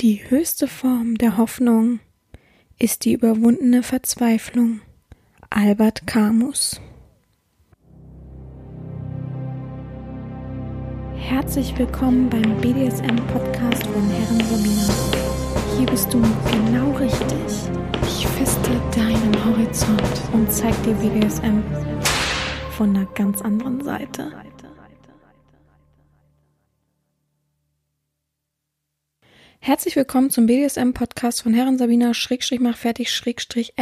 Die höchste Form der Hoffnung ist die überwundene Verzweiflung. Albert Camus Herzlich willkommen beim BDSM-Podcast von Herren Sabina. Hier bist du genau richtig. Ich feste deinen Horizont und zeig dir BDSM von einer ganz anderen Seite. Herzlich willkommen zum BDSM-Podcast von Herren Sabina Schrägstrich mach fertig Schrägstrich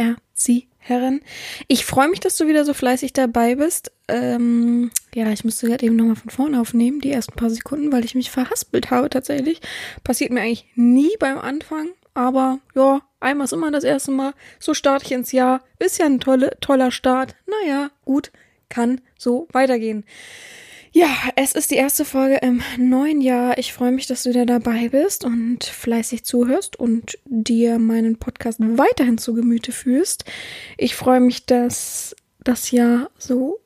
Herren. Ich freue mich, dass du wieder so fleißig dabei bist. Ähm, ja, ich müsste gerade eben nochmal von vorne aufnehmen, die ersten paar Sekunden, weil ich mich verhaspelt habe tatsächlich. Passiert mir eigentlich nie beim Anfang, aber ja, einmal ist immer das erste Mal. So starte ich ins Jahr. Ist ja ein tolle, toller Start. Naja, gut, kann so weitergehen. Ja, es ist die erste Folge im neuen Jahr. Ich freue mich, dass du wieder dabei bist und fleißig zuhörst und dir meinen Podcast weiterhin zu Gemüte führst. Ich freue mich, dass das Jahr so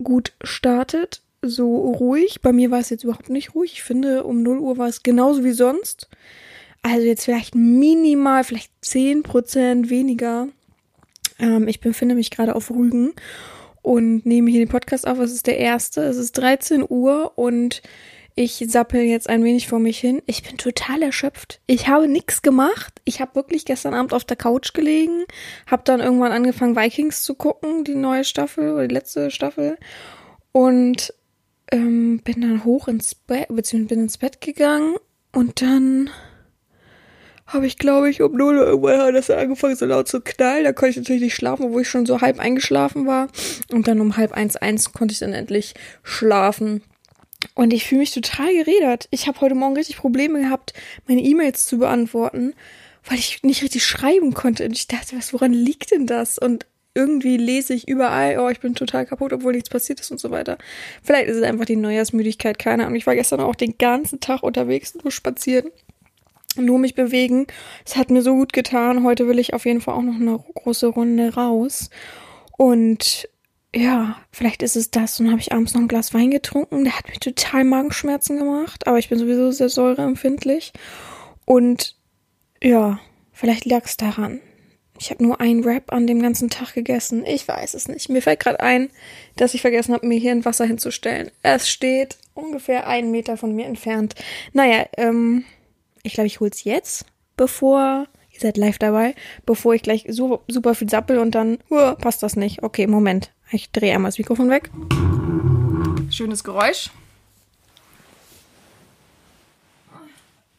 gut startet, so ruhig. Bei mir war es jetzt überhaupt nicht ruhig. Ich finde, um 0 Uhr war es genauso wie sonst. Also jetzt vielleicht minimal, vielleicht 10% weniger. Ähm, ich befinde mich gerade auf Rügen und nehme hier den Podcast auf. Es ist der erste. Es ist 13 Uhr und ich sappel jetzt ein wenig vor mich hin. Ich bin total erschöpft. Ich habe nichts gemacht. Ich habe wirklich gestern Abend auf der Couch gelegen, habe dann irgendwann angefangen Vikings zu gucken, die neue Staffel oder die letzte Staffel und ähm, bin dann hoch ins Bett, beziehungsweise bin ins Bett gegangen und dann habe ich, glaube ich, um 0 Uhr irgendwann das angefangen so laut zu knallen. Da konnte ich natürlich nicht schlafen, obwohl ich schon so halb eingeschlafen war. Und dann um halb eins, eins konnte ich dann endlich schlafen. Und ich fühle mich total geredert. Ich habe heute Morgen richtig Probleme gehabt, meine E-Mails zu beantworten, weil ich nicht richtig schreiben konnte. Und ich dachte, was, woran liegt denn das? Und irgendwie lese ich überall, oh, ich bin total kaputt, obwohl nichts passiert ist und so weiter. Vielleicht ist es einfach die Neujahrsmüdigkeit, keine Ahnung. Ich war gestern auch den ganzen Tag unterwegs, nur spazieren nur mich bewegen. Es hat mir so gut getan. Heute will ich auf jeden Fall auch noch eine große Runde raus. Und ja, vielleicht ist es das. Und dann habe ich abends noch ein Glas Wein getrunken. Der hat mir total Magenschmerzen gemacht. Aber ich bin sowieso sehr säureempfindlich. Und ja, vielleicht lag es daran. Ich habe nur einen Wrap an dem ganzen Tag gegessen. Ich weiß es nicht. Mir fällt gerade ein, dass ich vergessen habe, mir hier ein Wasser hinzustellen. Es steht ungefähr einen Meter von mir entfernt. Naja, ähm, ich glaube, ich hol's jetzt, bevor ihr seid live dabei, bevor ich gleich so, super viel sappel und dann uh, passt das nicht. Okay, Moment. Ich drehe einmal das Mikrofon weg. Schönes Geräusch. Oh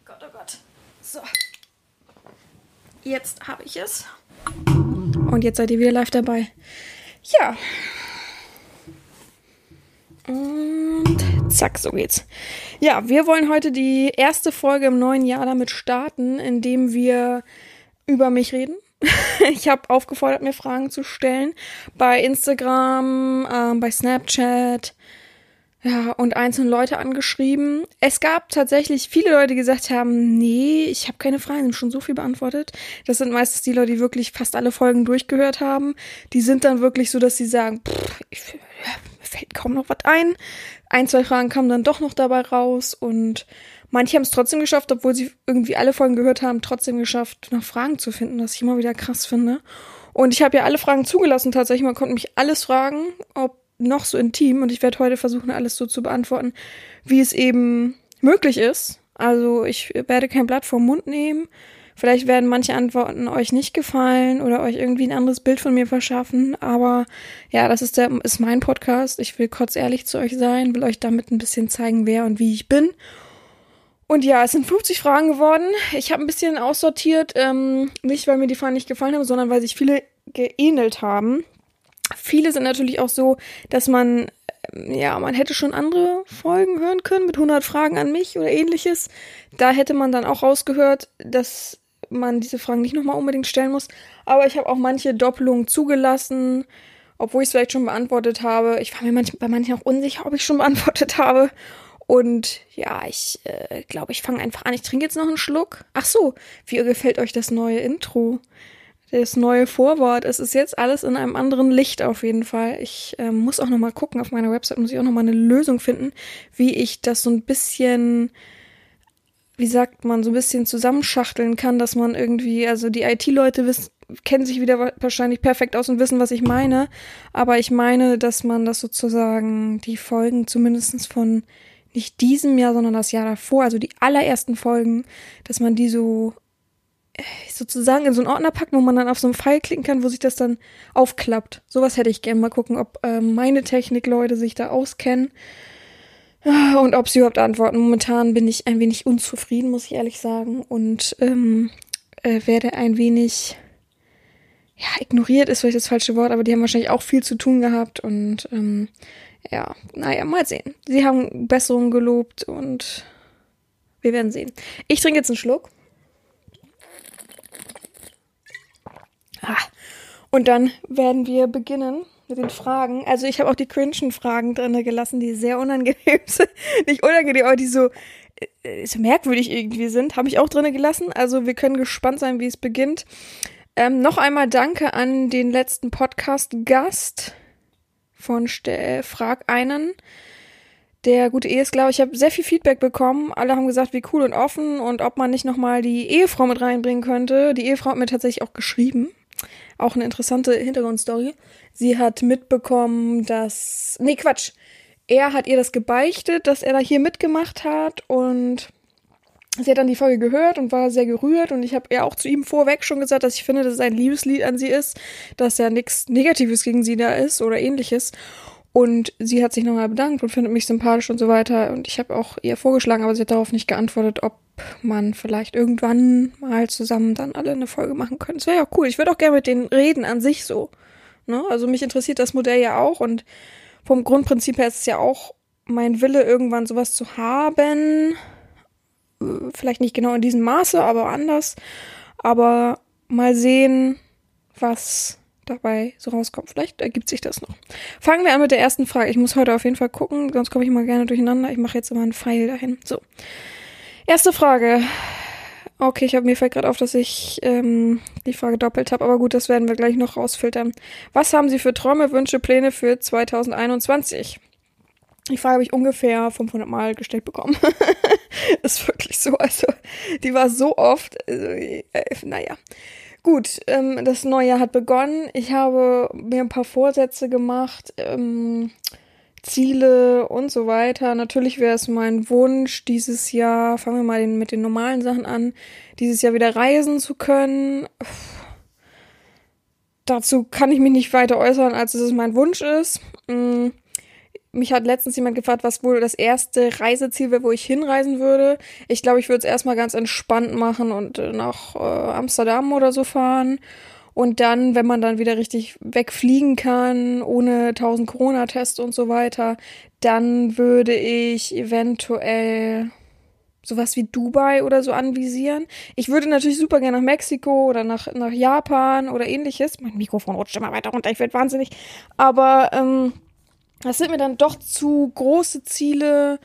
Gott, oh Gott. So. Jetzt habe ich es. Und jetzt seid ihr wieder live dabei. Ja. Und zack, so geht's. Ja, wir wollen heute die erste Folge im neuen Jahr damit starten, indem wir über mich reden. ich habe aufgefordert, mir Fragen zu stellen bei Instagram, ähm, bei Snapchat, ja, und einzelne Leute angeschrieben. Es gab tatsächlich viele Leute, die gesagt haben, nee, ich habe keine Fragen, schon so viel beantwortet. Das sind meistens die Leute, die wirklich fast alle Folgen durchgehört haben. Die sind dann wirklich so, dass sie sagen, pff, ich, fällt kaum noch was ein. Ein, zwei Fragen kamen dann doch noch dabei raus und manche haben es trotzdem geschafft, obwohl sie irgendwie alle Folgen gehört haben, trotzdem geschafft, noch Fragen zu finden, was ich immer wieder krass finde. Und ich habe ja alle Fragen zugelassen tatsächlich. Man konnte mich alles fragen, ob noch so intim. Und ich werde heute versuchen, alles so zu beantworten, wie es eben möglich ist. Also ich werde kein Blatt vom Mund nehmen. Vielleicht werden manche Antworten euch nicht gefallen oder euch irgendwie ein anderes Bild von mir verschaffen. Aber ja, das ist der, ist mein Podcast. Ich will kurz ehrlich zu euch sein, will euch damit ein bisschen zeigen, wer und wie ich bin. Und ja, es sind 50 Fragen geworden. Ich habe ein bisschen aussortiert, ähm, nicht weil mir die Fragen nicht gefallen haben, sondern weil sich viele geähnelt haben. Viele sind natürlich auch so, dass man ja, man hätte schon andere Folgen hören können mit 100 Fragen an mich oder ähnliches. Da hätte man dann auch rausgehört, dass man diese Fragen nicht nochmal unbedingt stellen muss. Aber ich habe auch manche Doppelungen zugelassen, obwohl ich es vielleicht schon beantwortet habe. Ich war mir manch, bei manchen auch unsicher, ob ich schon beantwortet habe. Und ja, ich äh, glaube, ich fange einfach an. Ich trinke jetzt noch einen Schluck. Ach so, wie gefällt euch das neue Intro? Das neue Vorwort. Es ist jetzt alles in einem anderen Licht auf jeden Fall. Ich äh, muss auch noch mal gucken. Auf meiner Website muss ich auch noch mal eine Lösung finden, wie ich das so ein bisschen wie sagt man, so ein bisschen zusammenschachteln kann, dass man irgendwie, also die IT-Leute wissen, kennen sich wieder wahrscheinlich perfekt aus und wissen, was ich meine. Aber ich meine, dass man das sozusagen, die Folgen zumindestens von nicht diesem Jahr, sondern das Jahr davor, also die allerersten Folgen, dass man die so äh, sozusagen in so einen Ordner packt, wo man dann auf so einen Pfeil klicken kann, wo sich das dann aufklappt. Sowas hätte ich gern. Mal gucken, ob äh, meine Technikleute sich da auskennen und ob sie überhaupt antworten. Momentan bin ich ein wenig unzufrieden, muss ich ehrlich sagen, und ähm, äh, werde ein wenig ja, ignoriert ist vielleicht das falsche Wort, aber die haben wahrscheinlich auch viel zu tun gehabt und ähm, ja, naja, mal sehen. Sie haben Besserungen gelobt und wir werden sehen. Ich trinke jetzt einen Schluck. Ah. Und dann werden wir beginnen mit den Fragen. Also ich habe auch die cringen Fragen drin gelassen, die sehr unangenehm sind. Nicht unangenehm, aber die so, äh, so merkwürdig irgendwie sind. Habe ich auch drin gelassen. Also wir können gespannt sein, wie es beginnt. Ähm, noch einmal danke an den letzten Podcast-Gast von Ste Frag einen. Der gute Ehe ist, glaube ich, habe sehr viel Feedback bekommen. Alle haben gesagt, wie cool und offen und ob man nicht nochmal die Ehefrau mit reinbringen könnte. Die Ehefrau hat mir tatsächlich auch geschrieben. Auch eine interessante Hintergrundstory. Sie hat mitbekommen, dass. Nee, Quatsch. Er hat ihr das gebeichtet, dass er da hier mitgemacht hat und sie hat dann die Folge gehört und war sehr gerührt und ich habe ja auch zu ihm vorweg schon gesagt, dass ich finde, dass es ein Liebeslied an sie ist, dass ja nichts Negatives gegen sie da ist oder ähnliches. Und sie hat sich nochmal bedankt und findet mich sympathisch und so weiter. Und ich habe auch ihr vorgeschlagen, aber sie hat darauf nicht geantwortet, ob man vielleicht irgendwann mal zusammen dann alle eine Folge machen könnte. Das wäre ja cool. Ich würde auch gerne mit denen reden an sich so. Ne? Also mich interessiert das Modell ja auch und vom Grundprinzip her ist es ja auch mein Wille, irgendwann sowas zu haben vielleicht nicht genau in diesem Maße, aber anders. Aber mal sehen, was dabei so rauskommt. Vielleicht ergibt sich das noch. Fangen wir an mit der ersten Frage. Ich muss heute auf jeden Fall gucken, sonst komme ich mal gerne durcheinander. Ich mache jetzt immer einen Pfeil dahin. So. Erste Frage. Okay, ich habe mir fällt gerade auf, dass ich ähm, die Frage doppelt habe, aber gut, das werden wir gleich noch rausfiltern. Was haben Sie für Träume, Wünsche, Pläne für 2021? Die Frage habe ich ungefähr 500 Mal gestellt bekommen. ist wirklich so. Also, die war so oft. Also, äh, naja. Gut, ähm, das neue Jahr hat begonnen. Ich habe mir ein paar Vorsätze gemacht, ähm, Ziele und so weiter. Natürlich wäre es mein Wunsch, dieses Jahr, fangen wir mal den, mit den normalen Sachen an, dieses Jahr wieder reisen zu können. Dazu kann ich mich nicht weiter äußern, als es mein Wunsch ist. Mhm mich hat letztens jemand gefragt, was wohl das erste Reiseziel wäre, wo ich hinreisen würde. Ich glaube, ich würde es erstmal ganz entspannt machen und äh, nach äh, Amsterdam oder so fahren. Und dann, wenn man dann wieder richtig wegfliegen kann, ohne tausend Corona-Tests und so weiter, dann würde ich eventuell sowas wie Dubai oder so anvisieren. Ich würde natürlich super gerne nach Mexiko oder nach, nach Japan oder ähnliches. Mein Mikrofon rutscht immer weiter runter, ich werde wahnsinnig. Aber ähm, das sind mir dann doch zu große Ziele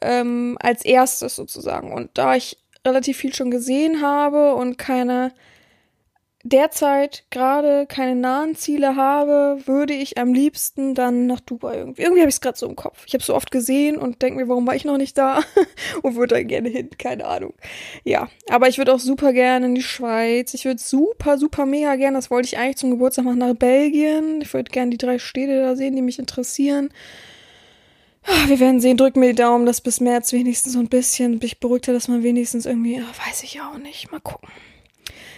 ähm, als erstes sozusagen. Und da ich relativ viel schon gesehen habe und keine derzeit gerade keine nahen Ziele habe, würde ich am liebsten dann nach Dubai irgendwie. Irgendwie habe ich es gerade so im Kopf. Ich habe es so oft gesehen und denke mir, warum war ich noch nicht da? und würde da gerne hin, keine Ahnung. Ja, aber ich würde auch super gerne in die Schweiz. Ich würde super, super mega gerne, das wollte ich eigentlich zum Geburtstag machen, nach Belgien. Ich würde gerne die drei Städte da sehen, die mich interessieren. Ah, wir werden sehen, drück mir die Daumen, dass bis März wenigstens so ein bisschen mich beruhigt hat, dass man wenigstens irgendwie, ah, weiß ich auch nicht, mal gucken.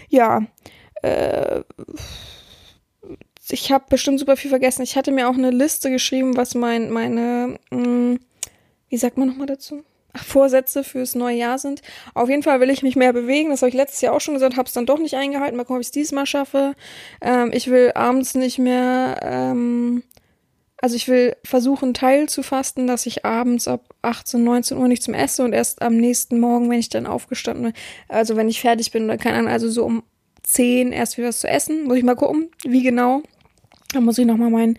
Ja, äh, ich habe bestimmt super viel vergessen. Ich hatte mir auch eine Liste geschrieben, was mein, meine, mh, hm, wie sagt man nochmal dazu? Vorsätze fürs neue Jahr sind. Auf jeden Fall will ich mich mehr bewegen. Das habe ich letztes Jahr auch schon gesagt, habe es dann doch nicht eingehalten. Mal gucken, ob ich es diesmal schaffe. Ähm, ich will abends nicht mehr, ähm, also ich will versuchen, Teil zu fasten, dass ich abends ab 18, 19 Uhr nichts mehr esse und erst am nächsten Morgen, wenn ich dann aufgestanden bin, also wenn ich fertig bin oder keine Ahnung, also so um 10 erst wieder was zu essen. Muss ich mal gucken, wie genau. Da muss ich nochmal meinen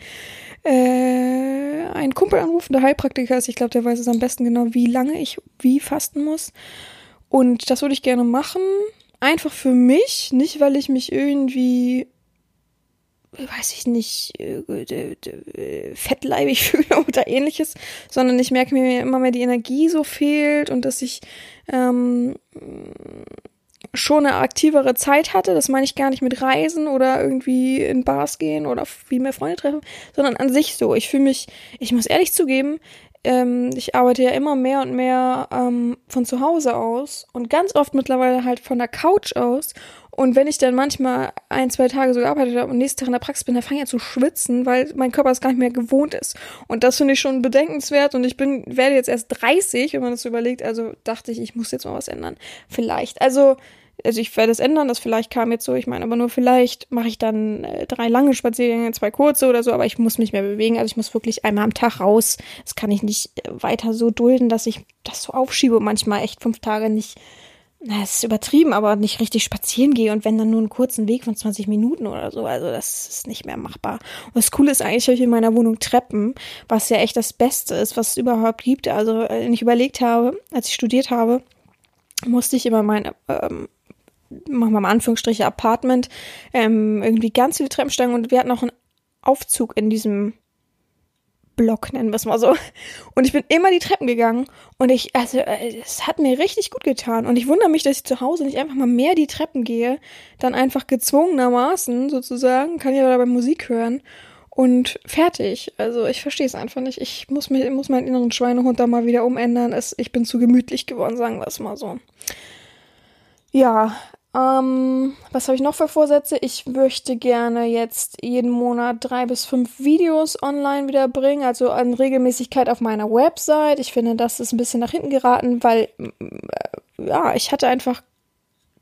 äh, einen Kumpel anrufen, der Heilpraktiker ist. Ich glaube, der weiß es am besten genau, wie lange ich wie fasten muss. Und das würde ich gerne machen. Einfach für mich, nicht weil ich mich irgendwie weiß ich nicht, äh, fettleibig fühle oder ähnliches, sondern ich merke mir immer mehr die Energie so fehlt und dass ich ähm, schon eine aktivere Zeit hatte. Das meine ich gar nicht mit Reisen oder irgendwie in Bars gehen oder wie mehr Freunde treffen, sondern an sich so. Ich fühle mich, ich muss ehrlich zugeben, ähm, ich arbeite ja immer mehr und mehr ähm, von zu Hause aus und ganz oft mittlerweile halt von der Couch aus. Und wenn ich dann manchmal ein, zwei Tage so gearbeitet habe und nächsten Tag in der Praxis bin, dann fange ich an zu schwitzen, weil mein Körper es gar nicht mehr gewohnt ist. Und das finde ich schon bedenkenswert und ich bin, werde jetzt erst 30, wenn man das so überlegt. Also dachte ich, ich muss jetzt mal was ändern. Vielleicht. Also, also ich werde es ändern, das vielleicht kam jetzt so, ich meine, aber nur vielleicht mache ich dann äh, drei lange Spaziergänge, zwei kurze oder so, aber ich muss mich mehr bewegen, also ich muss wirklich einmal am Tag raus. Das kann ich nicht äh, weiter so dulden, dass ich das so aufschiebe und manchmal echt fünf Tage nicht, na, es ist übertrieben, aber nicht richtig spazieren gehe und wenn dann nur einen kurzen Weg von 20 Minuten oder so, also das ist nicht mehr machbar. Und das Coole ist eigentlich, habe ich in meiner Wohnung Treppen, was ja echt das Beste ist, was es überhaupt gibt. Also, äh, wenn ich überlegt habe, als ich studiert habe, musste ich immer meine ähm, machen wir mal Anführungsstriche, Apartment, ähm, irgendwie ganz viele Treppensteigen und wir hatten auch einen Aufzug in diesem Block, nennen wir es mal so. Und ich bin immer die Treppen gegangen und ich, also, äh, es hat mir richtig gut getan. Und ich wundere mich, dass ich zu Hause nicht einfach mal mehr die Treppen gehe, dann einfach gezwungenermaßen sozusagen, kann ja dabei Musik hören und fertig. Also ich verstehe es einfach nicht. Ich muss, mich, muss meinen inneren Schweinehund da mal wieder umändern. Es, ich bin zu gemütlich geworden, sagen wir es mal so. Ja, ähm, was habe ich noch für Vorsätze? Ich möchte gerne jetzt jeden Monat drei bis fünf Videos online wieder bringen, also an Regelmäßigkeit auf meiner Website. Ich finde, das ist ein bisschen nach hinten geraten, weil äh, ja, ich hatte einfach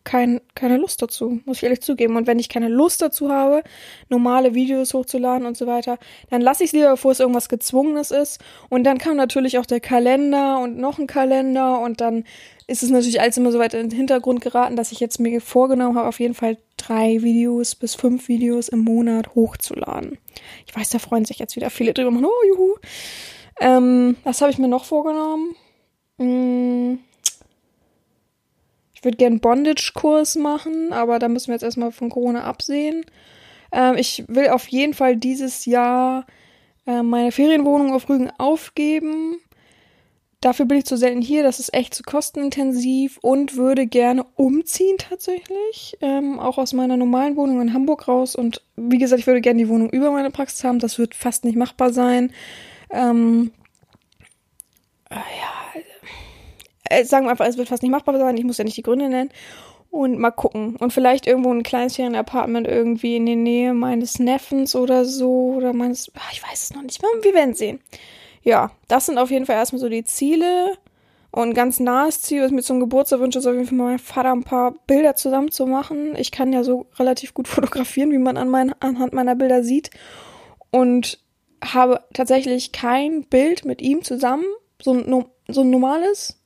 kein, keine Lust dazu, muss ich ehrlich zugeben. Und wenn ich keine Lust dazu habe, normale Videos hochzuladen und so weiter, dann lasse ich es lieber, bevor es irgendwas Gezwungenes ist. Und dann kam natürlich auch der Kalender und noch ein Kalender und dann ist es natürlich alles immer so weit in den Hintergrund geraten, dass ich jetzt mir vorgenommen habe, auf jeden Fall drei Videos bis fünf Videos im Monat hochzuladen. Ich weiß, da freuen sich jetzt wieder viele drüber. Oh, juhu. Ähm, was habe ich mir noch vorgenommen? Hm, ich würde einen Bondage-Kurs machen, aber da müssen wir jetzt erstmal von Corona absehen. Ähm, ich will auf jeden Fall dieses Jahr äh, meine Ferienwohnung auf Rügen aufgeben Dafür bin ich zu selten hier, das ist echt zu kostenintensiv und würde gerne umziehen tatsächlich. Ähm, auch aus meiner normalen Wohnung in Hamburg raus. Und wie gesagt, ich würde gerne die Wohnung über meine Praxis haben. Das wird fast nicht machbar sein. Ähm, äh, ja, sagen wir einfach, es wird fast nicht machbar sein. Ich muss ja nicht die Gründe nennen. Und mal gucken. Und vielleicht irgendwo ein kleines Ferienapartment irgendwie in der Nähe meines Neffens oder so. Oder meines. Ach, ich weiß es noch nicht. Wir werden sehen ja, das sind auf jeden Fall erstmal so die Ziele. Und ganz nahes Ziel, was mir zum Geburtstag wünsche, ist auf jeden Fall meinem Vater ein paar Bilder zusammen zu machen. Ich kann ja so relativ gut fotografieren, wie man an mein, anhand meiner Bilder sieht. Und habe tatsächlich kein Bild mit ihm zusammen, so ein, so ein normales.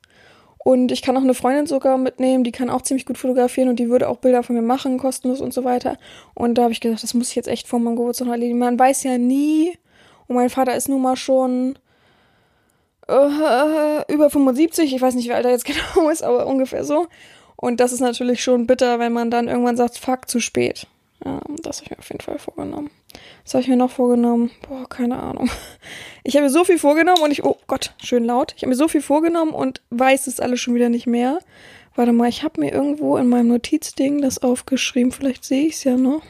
Und ich kann auch eine Freundin sogar mitnehmen, die kann auch ziemlich gut fotografieren und die würde auch Bilder von mir machen, kostenlos und so weiter. Und da habe ich gedacht, das muss ich jetzt echt vor meinem Geburtstag erledigen. Man weiß ja nie. Und mein Vater ist nun mal schon äh, über 75, ich weiß nicht, wie alt er jetzt genau ist, aber ungefähr so. Und das ist natürlich schon bitter, wenn man dann irgendwann sagt, fuck, zu spät. Ja, das habe ich mir auf jeden Fall vorgenommen. Was habe ich mir noch vorgenommen? Boah, keine Ahnung. Ich habe mir so viel vorgenommen und ich, oh Gott, schön laut. Ich habe mir so viel vorgenommen und weiß es alles schon wieder nicht mehr. Warte mal, ich habe mir irgendwo in meinem Notizding das aufgeschrieben. Vielleicht sehe ich es ja noch.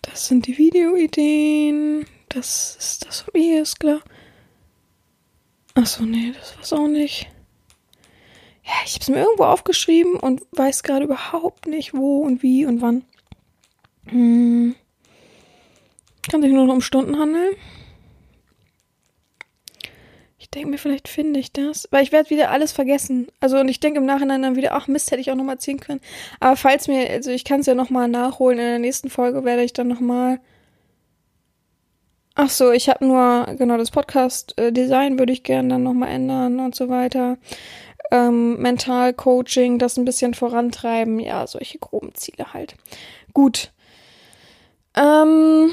Das sind die Videoideen. Das ist das von mir, ist klar. Achso, nee, das war's auch nicht. Ja, ich hab's mir irgendwo aufgeschrieben und weiß gerade überhaupt nicht, wo und wie und wann. Hm. Kann sich nur noch um Stunden handeln. Ich denke mir, vielleicht finde ich das. Weil ich werde wieder alles vergessen. Also, und ich denke im Nachhinein dann wieder, ach Mist, hätte ich auch nochmal ziehen können. Aber falls mir, also ich kann es ja nochmal nachholen. In der nächsten Folge werde ich dann nochmal Ach so, ich habe nur, genau, das Podcast-Design würde ich gerne dann nochmal ändern und so weiter. Ähm, Mental-Coaching, das ein bisschen vorantreiben. Ja, solche groben Ziele halt. Gut. Ähm,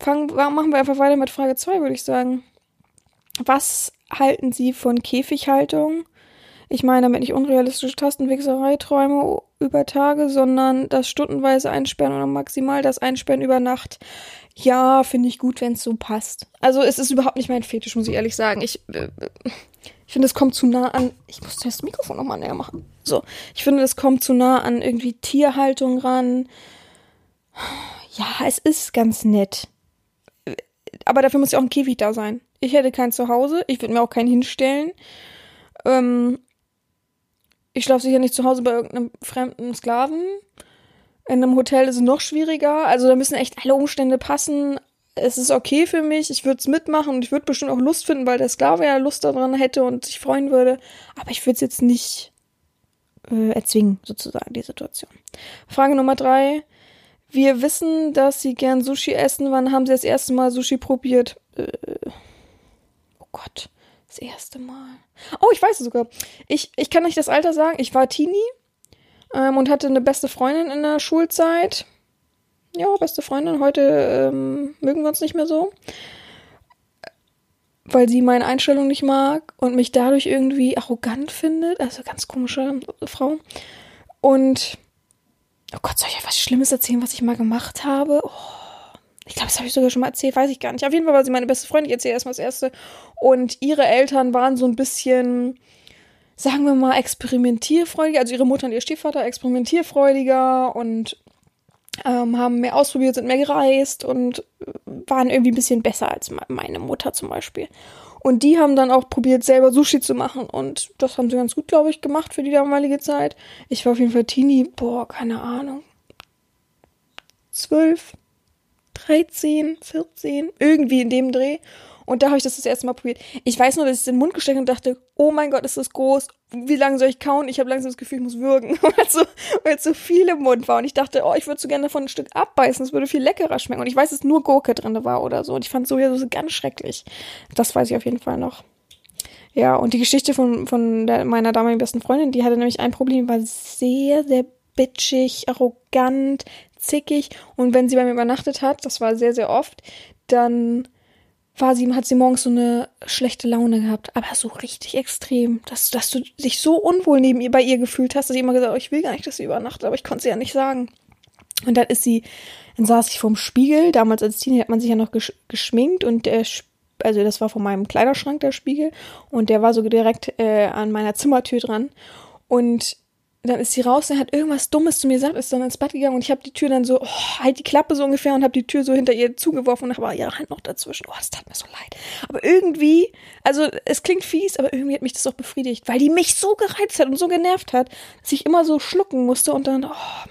fangen, machen wir einfach weiter mit Frage 2, würde ich sagen. Was halten Sie von Käfighaltung? Ich meine damit nicht unrealistische Tastenwichserei, Träume über Tage, sondern das stundenweise Einsperren oder maximal das Einsperren über Nacht. Ja, finde ich gut, wenn es so passt. Also es ist überhaupt nicht mein Fetisch, muss ich ehrlich sagen. Ich, äh, ich finde, es kommt zu nah an. Ich muss das Mikrofon nochmal näher machen. So, ich finde, es kommt zu nah an irgendwie Tierhaltung ran. Ja, es ist ganz nett. Aber dafür muss ja auch ein Käfig da sein. Ich hätte kein Zuhause. Ich würde mir auch keinen hinstellen. Ähm, ich schlafe sicher nicht zu Hause bei irgendeinem fremden Sklaven. In einem Hotel ist es noch schwieriger. Also da müssen echt alle Umstände passen. Es ist okay für mich. Ich würde es mitmachen und ich würde bestimmt auch Lust finden, weil der Sklave ja Lust daran hätte und sich freuen würde. Aber ich würde es jetzt nicht äh, erzwingen, sozusagen, die Situation. Frage Nummer drei. Wir wissen, dass Sie gern Sushi essen. Wann haben Sie das erste Mal Sushi probiert? Äh, oh Gott, das erste Mal. Oh, ich weiß es sogar. Ich, ich kann nicht das Alter sagen. Ich war Teenie ähm, und hatte eine beste Freundin in der Schulzeit. Ja, beste Freundin. Heute ähm, mögen wir uns nicht mehr so. Weil sie meine Einstellung nicht mag und mich dadurch irgendwie arrogant findet. Also ganz komische Frau. Und oh Gott, soll ich euch was Schlimmes erzählen, was ich mal gemacht habe? Oh. Ich glaube, das habe ich sogar schon mal erzählt, weiß ich gar nicht. Auf jeden Fall war sie meine beste Freundin. Ich erzähle erstmal das Erste. Und ihre Eltern waren so ein bisschen, sagen wir mal, experimentierfreudiger. Also ihre Mutter und ihr Stiefvater experimentierfreudiger und ähm, haben mehr ausprobiert, sind mehr gereist und waren irgendwie ein bisschen besser als meine Mutter zum Beispiel. Und die haben dann auch probiert, selber Sushi zu machen. Und das haben sie ganz gut, glaube ich, gemacht für die damalige Zeit. Ich war auf jeden Fall Teenie, boah, keine Ahnung. Zwölf, 13, 14, irgendwie in dem Dreh. Und da habe ich das das erste Mal probiert. Ich weiß nur, dass ich es in den Mund gesteckt und dachte, oh mein Gott, ist das groß. Wie lange soll ich kauen? Ich habe langsam das Gefühl, ich muss würgen, weil es so, so viel im Mund war. Und ich dachte, oh, ich würde so gerne davon ein Stück abbeißen. Es würde viel leckerer schmecken. Und ich weiß, dass nur Gurke drin war oder so. Und ich fand es so ganz schrecklich. Das weiß ich auf jeden Fall noch. Ja, und die Geschichte von, von der, meiner damaligen besten Freundin, die hatte nämlich ein Problem, war sehr, sehr bitchig, arrogant, zickig. Und wenn sie bei mir übernachtet hat, das war sehr, sehr oft, dann war sie, hat sie morgens so eine schlechte Laune gehabt, aber so richtig extrem, dass, dass du dich so unwohl neben ihr bei ihr gefühlt hast, dass sie immer gesagt, oh, ich will gar nicht, dass sie übernachtet, aber ich konnte sie ja nicht sagen. Und dann ist sie, dann saß ich vorm Spiegel, damals als Teenie hat man sich ja noch gesch geschminkt und der, also das war von meinem Kleiderschrank der Spiegel und der war so direkt äh, an meiner Zimmertür dran und dann ist sie raus und hat irgendwas Dummes zu mir gesagt, ist dann ins Bad gegangen und ich habe die Tür dann so, oh, halt die Klappe so ungefähr und habe die Tür so hinter ihr zugeworfen und habe ihre Hand noch dazwischen. Oh, das tat mir so leid. Aber irgendwie, also es klingt fies, aber irgendwie hat mich das auch befriedigt, weil die mich so gereizt hat und so genervt hat, dass ich immer so schlucken musste und dann, oh,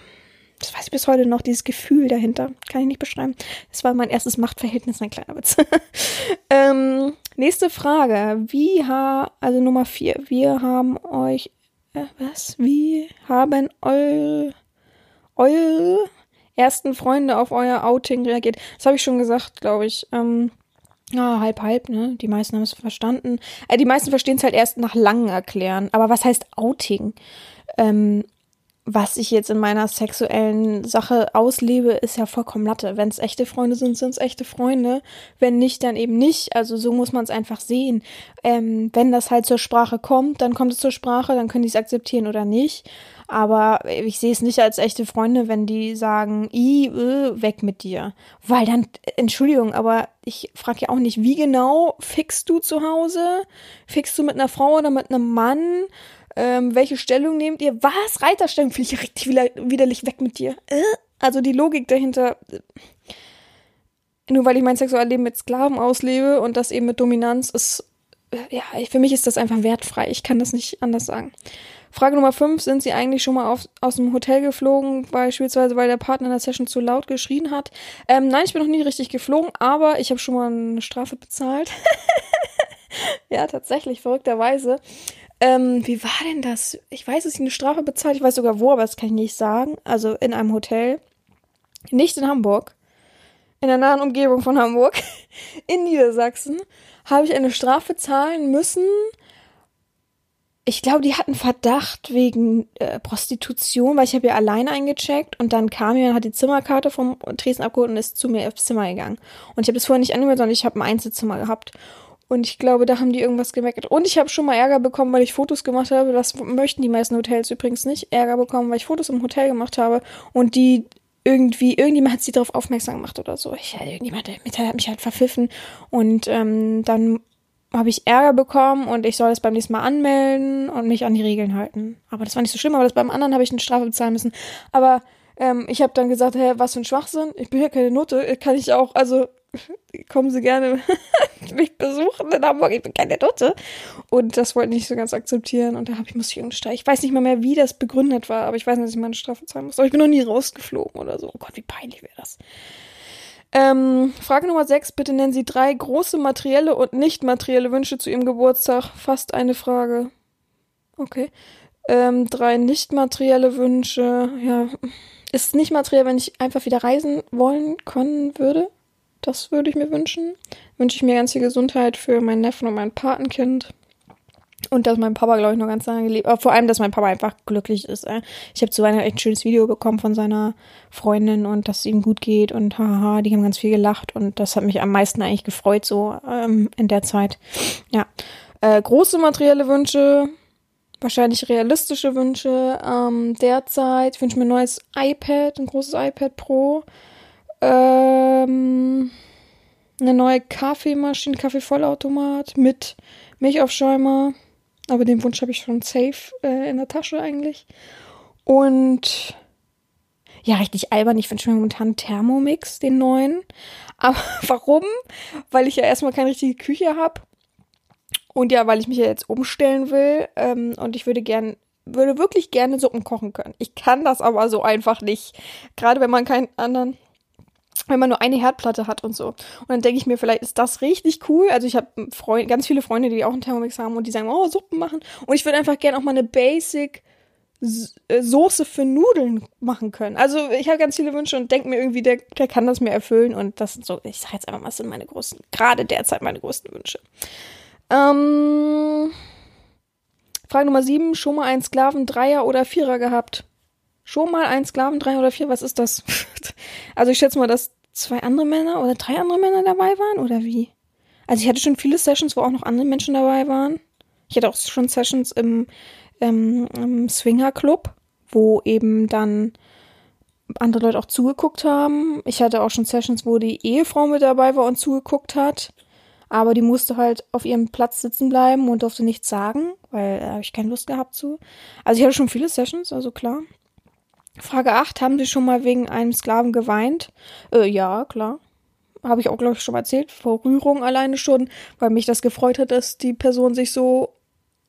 das weiß ich bis heute noch, dieses Gefühl dahinter. Kann ich nicht beschreiben. Das war mein erstes Machtverhältnis, ein kleiner Witz. ähm, nächste Frage. Wie ha, also Nummer vier. Wir haben euch was? Wie haben eure, eure ersten Freunde auf euer Outing reagiert? Das habe ich schon gesagt, glaube ich. Ähm, ja, halb, halb, ne? Die meisten haben es verstanden. Äh, die meisten verstehen es halt erst nach langem Erklären. Aber was heißt Outing? Ähm, was ich jetzt in meiner sexuellen Sache auslebe, ist ja vollkommen Latte. Wenn es echte Freunde sind, sind es echte Freunde. Wenn nicht, dann eben nicht. Also so muss man es einfach sehen. Ähm, wenn das halt zur Sprache kommt, dann kommt es zur Sprache, dann können die es akzeptieren oder nicht. Aber ich sehe es nicht als echte Freunde, wenn die sagen, i, äh, weg mit dir. Weil dann, Entschuldigung, aber ich frage ja auch nicht, wie genau fickst du zu Hause? Fickst du mit einer Frau oder mit einem Mann? Ähm, welche Stellung nehmt ihr? Was? Reiterstellung? Finde ich richtig widerlich weg mit dir. Äh? Also die Logik dahinter. Äh, nur weil ich mein Sexualleben mit Sklaven auslebe und das eben mit Dominanz ist, äh, ja, für mich ist das einfach wertfrei. Ich kann das nicht anders sagen. Frage Nummer 5, sind Sie eigentlich schon mal auf, aus dem Hotel geflogen, beispielsweise weil der Partner in der Session zu laut geschrien hat? Ähm, nein, ich bin noch nie richtig geflogen, aber ich habe schon mal eine Strafe bezahlt. ja, tatsächlich, verrückterweise. Ähm, wie war denn das? Ich weiß, dass ich eine Strafe bezahlt. Ich weiß sogar wo, aber das kann ich nicht sagen. Also in einem Hotel. Nicht in Hamburg. In der nahen Umgebung von Hamburg. In Niedersachsen. Habe ich eine Strafe zahlen müssen. Ich glaube, die hatten Verdacht wegen äh, Prostitution, weil ich habe ja alleine eingecheckt und dann kam jemand, hat die Zimmerkarte vom Tresen abgeholt und ist zu mir aufs Zimmer gegangen. Und ich habe das vorher nicht angemeldet, sondern ich habe ein Einzelzimmer gehabt. Und ich glaube, da haben die irgendwas gemerkt. Und ich habe schon mal Ärger bekommen, weil ich Fotos gemacht habe. Das möchten die meisten Hotels übrigens nicht. Ärger bekommen, weil ich Fotos im Hotel gemacht habe. Und die irgendwie, irgendjemand hat sie darauf aufmerksam gemacht oder so. Ich, irgendjemand hat mich halt verpfiffen. Und ähm, dann habe ich Ärger bekommen und ich soll das beim nächsten Mal anmelden und mich an die Regeln halten. Aber das war nicht so schlimm, aber das beim anderen habe ich eine Strafe bezahlen müssen. Aber ähm, ich habe dann gesagt, hä, was für ein Schwachsinn. Ich bin ja keine Note, kann ich auch, also kommen Sie gerne mich besuchen in Hamburg, ich bin keine Note. Und das wollte ich nicht so ganz akzeptieren. Und da habe ich, muss ich irgendeinen Streich. Ich weiß nicht mal mehr, wie das begründet war, aber ich weiß nicht, dass ich meine Strafe zahlen muss. Aber ich bin noch nie rausgeflogen oder so. Oh Gott, wie peinlich wäre das. Ähm, Frage Nummer 6. Bitte nennen Sie drei große materielle und nicht materielle Wünsche zu Ihrem Geburtstag. Fast eine Frage. Okay. Ähm, drei nicht materielle Wünsche. Ja. Ist nicht materiell, wenn ich einfach wieder reisen wollen können würde? Das würde ich mir wünschen. Wünsche ich mir ganz viel Gesundheit für meinen Neffen und mein Patenkind. Und dass mein Papa, glaube ich, noch ganz lange gelebt hat. Vor allem, dass mein Papa einfach glücklich ist. Äh. Ich habe zu Weihnachten echt ein schönes Video bekommen von seiner Freundin und dass es ihm gut geht und haha, die haben ganz viel gelacht und das hat mich am meisten eigentlich gefreut, so ähm, in der Zeit. Ja. Äh, große materielle Wünsche, wahrscheinlich realistische Wünsche. Ähm, derzeit ich wünsche mir ein neues iPad, ein großes iPad Pro. Ähm, eine neue Kaffeemaschine, Kaffeevollautomat mit Milchaufschäumer. Aber den Wunsch habe ich schon safe äh, in der Tasche eigentlich. Und ja, richtig albern. Ich wünsche mir momentan Thermomix, den neuen. Aber warum? Weil ich ja erstmal keine richtige Küche habe. Und ja, weil ich mich ja jetzt umstellen will. Ähm, und ich würde gern, würde wirklich gerne Suppen kochen können. Ich kann das aber so einfach nicht. Gerade wenn man keinen anderen wenn man nur eine Herdplatte hat und so. Und dann denke ich mir, vielleicht ist das richtig cool. Also ich habe ganz viele Freunde, die auch einen Thermomix haben und die sagen, oh, Suppen machen. Und ich würde einfach gerne auch mal eine Basic äh, Soße für Nudeln machen können. Also ich habe ganz viele Wünsche und denke mir irgendwie, der, der kann das mir erfüllen. Und das sind so, ich sage jetzt einfach mal, das sind meine größten, gerade derzeit meine größten Wünsche. Ähm, Frage Nummer sieben, schon mal einen Sklaven Dreier oder Vierer gehabt? Schon mal einen Sklaven Dreier oder Vier? Was ist das? also ich schätze mal, dass zwei andere Männer oder drei andere Männer dabei waren oder wie? Also ich hatte schon viele Sessions, wo auch noch andere Menschen dabei waren. Ich hatte auch schon Sessions im, ähm, im Swinger Club, wo eben dann andere Leute auch zugeguckt haben. Ich hatte auch schon Sessions, wo die Ehefrau mit dabei war und zugeguckt hat. Aber die musste halt auf ihrem Platz sitzen bleiben und durfte nichts sagen, weil da habe ich keine Lust gehabt zu. Also ich hatte schon viele Sessions, also klar. Frage 8. Haben Sie schon mal wegen einem Sklaven geweint? Äh, ja, klar. Habe ich auch, glaube ich, schon mal erzählt. Vor Rührung alleine schon, weil mich das gefreut hat, dass die Person sich so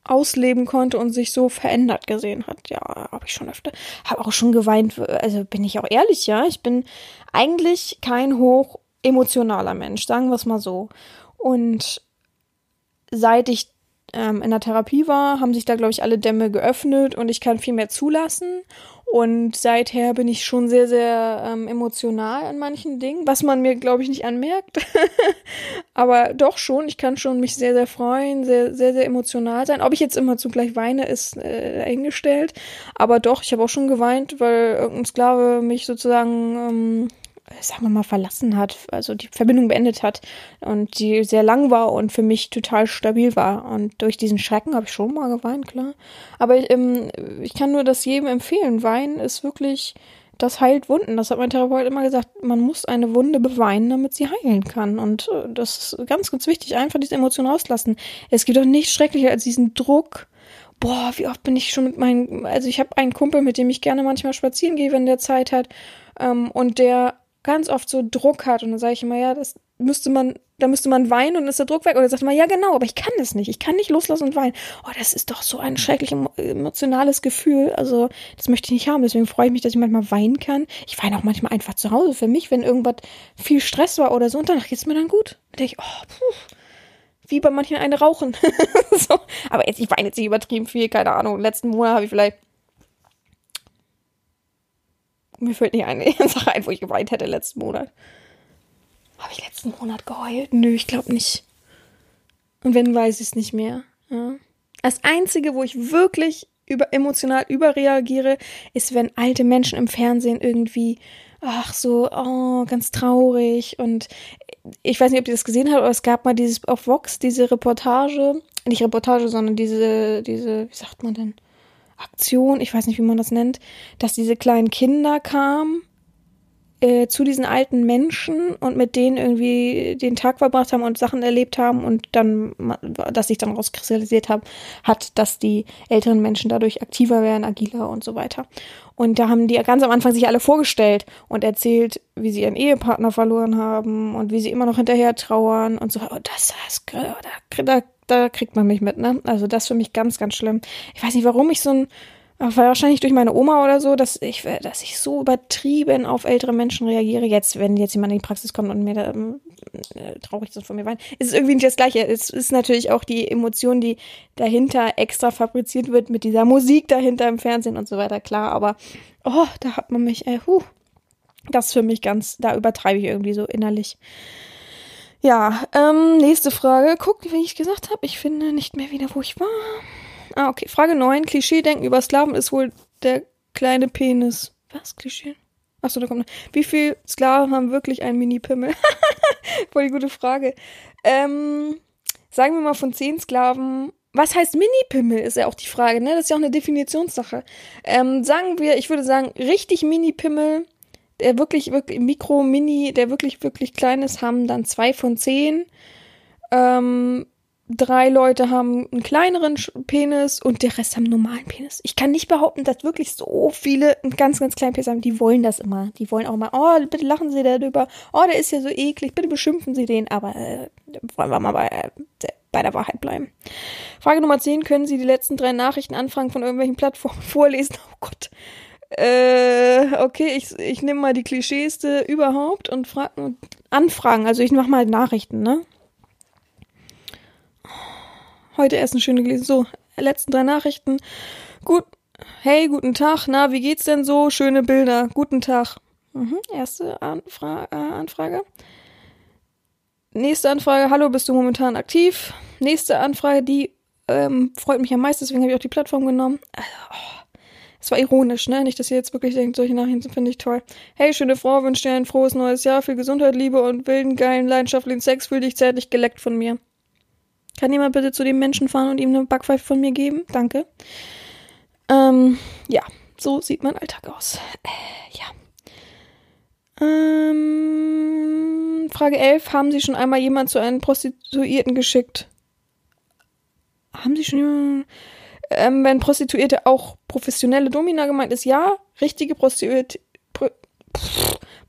ausleben konnte und sich so verändert gesehen hat. Ja, habe ich schon öfter. Habe auch schon geweint. Also bin ich auch ehrlich, ja. Ich bin eigentlich kein hoch emotionaler Mensch, sagen wir es mal so. Und seit ich ähm, in der Therapie war, haben sich da, glaube ich, alle Dämme geöffnet und ich kann viel mehr zulassen. Und seither bin ich schon sehr, sehr ähm, emotional an manchen Dingen, was man mir, glaube ich, nicht anmerkt. Aber doch schon, ich kann schon mich sehr, sehr freuen, sehr, sehr, sehr emotional sein. Ob ich jetzt immer zugleich weine, ist äh, eingestellt. Aber doch, ich habe auch schon geweint, weil irgendein Sklave mich sozusagen ähm, sagen wir mal, verlassen hat, also die Verbindung beendet hat und die sehr lang war und für mich total stabil war. Und durch diesen Schrecken habe ich schon mal geweint, klar. Aber ähm, ich kann nur das jedem empfehlen. Weinen ist wirklich, das heilt Wunden. Das hat mein Therapeut immer gesagt, man muss eine Wunde beweinen, damit sie heilen kann. Und äh, das ist ganz, ganz wichtig, einfach diese Emotionen rauslassen. Es gibt doch nichts schrecklicher als diesen Druck, boah, wie oft bin ich schon mit meinen, also ich habe einen Kumpel, mit dem ich gerne manchmal spazieren gehe, wenn der Zeit hat, ähm, und der ganz oft so Druck hat. Und dann sage ich immer, ja, das müsste man, da müsste man weinen und ist der Druck weg. Und er sagt immer, ja, genau, aber ich kann das nicht. Ich kann nicht loslassen und weinen. Oh, das ist doch so ein schrecklich emotionales Gefühl. Also, das möchte ich nicht haben. Deswegen freue ich mich, dass ich manchmal weinen kann. Ich weine auch manchmal einfach zu Hause für mich, wenn irgendwas viel Stress war oder so. Und danach geht's mir dann gut. Dann denke ich, oh, puh wie bei manchen eine rauchen. so. Aber jetzt, ich weine jetzt nicht übertrieben viel, keine Ahnung. Letzten Monat habe ich vielleicht mir fällt nicht eine Sache ein, wo ich geweint hätte letzten Monat. Habe ich letzten Monat geheult? Nö, ich glaube nicht. Und wenn, weiß ich es nicht mehr. Ja. Das Einzige, wo ich wirklich über, emotional überreagiere, ist, wenn alte Menschen im Fernsehen irgendwie, ach so, oh, ganz traurig und ich weiß nicht, ob ihr das gesehen habt, aber es gab mal dieses auf Vox, diese Reportage, nicht Reportage, sondern diese, diese, wie sagt man denn? Aktion, ich weiß nicht, wie man das nennt, dass diese kleinen Kinder kamen äh, zu diesen alten Menschen und mit denen irgendwie den Tag verbracht haben und Sachen erlebt haben und dann, dass sich dann rauskristallisiert haben, hat, dass die älteren Menschen dadurch aktiver werden, agiler und so weiter. Und da haben die ganz am Anfang sich alle vorgestellt und erzählt, wie sie ihren Ehepartner verloren haben und wie sie immer noch hinterher trauern und so. Oh, das, das da, da, da kriegt man mich mit, ne? Also das für mich ganz, ganz schlimm. Ich weiß nicht, warum ich so ein wahrscheinlich durch meine Oma oder so, dass ich, dass ich so übertrieben auf ältere Menschen reagiere. Jetzt, wenn jetzt jemand in die Praxis kommt und mir da ähm, äh, traurig ist und von mir weint, ist es irgendwie nicht das Gleiche. Es ist natürlich auch die Emotion, die dahinter extra fabriziert wird mit dieser Musik dahinter im Fernsehen und so weiter, klar. Aber, oh, da hat man mich, äh, huh, das ist für mich ganz, da übertreibe ich irgendwie so innerlich. Ja, ähm, nächste Frage. Guck, wie ich gesagt habe, ich finde nicht mehr wieder, wo ich war. Ah, okay. Frage 9. Klischee-Denken über Sklaven ist wohl der kleine Penis. Was? Klischee? Achso, da kommt noch. Wie viele Sklaven haben wirklich einen Mini-Pimmel? Voll die gute Frage. Ähm, sagen wir mal von 10 Sklaven. Was heißt Mini-Pimmel, ist ja auch die Frage, ne? Das ist ja auch eine Definitionssache. Ähm, sagen wir, ich würde sagen, richtig Mini-Pimmel, der wirklich, wirklich Mikro, Mini, der wirklich, wirklich klein ist, haben dann zwei von zehn. Ähm, drei Leute haben einen kleineren Penis und der Rest haben einen normalen Penis. Ich kann nicht behaupten, dass wirklich so viele einen ganz, ganz kleinen Penis haben. Die wollen das immer. Die wollen auch mal, oh, bitte lachen Sie darüber. Oh, der ist ja so eklig. Bitte beschimpfen Sie den. Aber äh, wollen wir mal bei, äh, bei der Wahrheit bleiben. Frage Nummer 10. Können Sie die letzten drei Nachrichten anfangen von irgendwelchen Plattformen vorlesen? Oh Gott. Äh, okay, ich, ich nehme mal die Klischeeste überhaupt und frage anfragen. Also ich mache mal Nachrichten, ne? Heute erst eine schöne gelesen. So, letzten drei Nachrichten. Gut. Hey, guten Tag. Na, wie geht's denn so? Schöne Bilder. Guten Tag. Mhm, erste Anfra äh, Anfrage. Nächste Anfrage. Hallo, bist du momentan aktiv? Nächste Anfrage, die ähm, freut mich am meisten, deswegen habe ich auch die Plattform genommen. Also, oh, es war ironisch, ne? Nicht, dass ihr jetzt wirklich denkt, solche Nachrichten finde ich toll. Hey, schöne Frau, wünsche dir ein frohes neues Jahr, viel Gesundheit, Liebe und wilden, geilen, leidenschaftlichen Sex. Fühl dich zärtlich geleckt von mir. Kann jemand bitte zu dem Menschen fahren und ihm eine Backpfeife von mir geben? Danke. Ähm, ja, so sieht mein Alltag aus. Äh, ja. Ähm, Frage 11. Haben Sie schon einmal jemand zu einem Prostituierten geschickt? Haben Sie schon jemanden? Ähm, wenn Prostituierte auch professionelle Domina gemeint ist, ja. Richtige Prostituierte, Pro,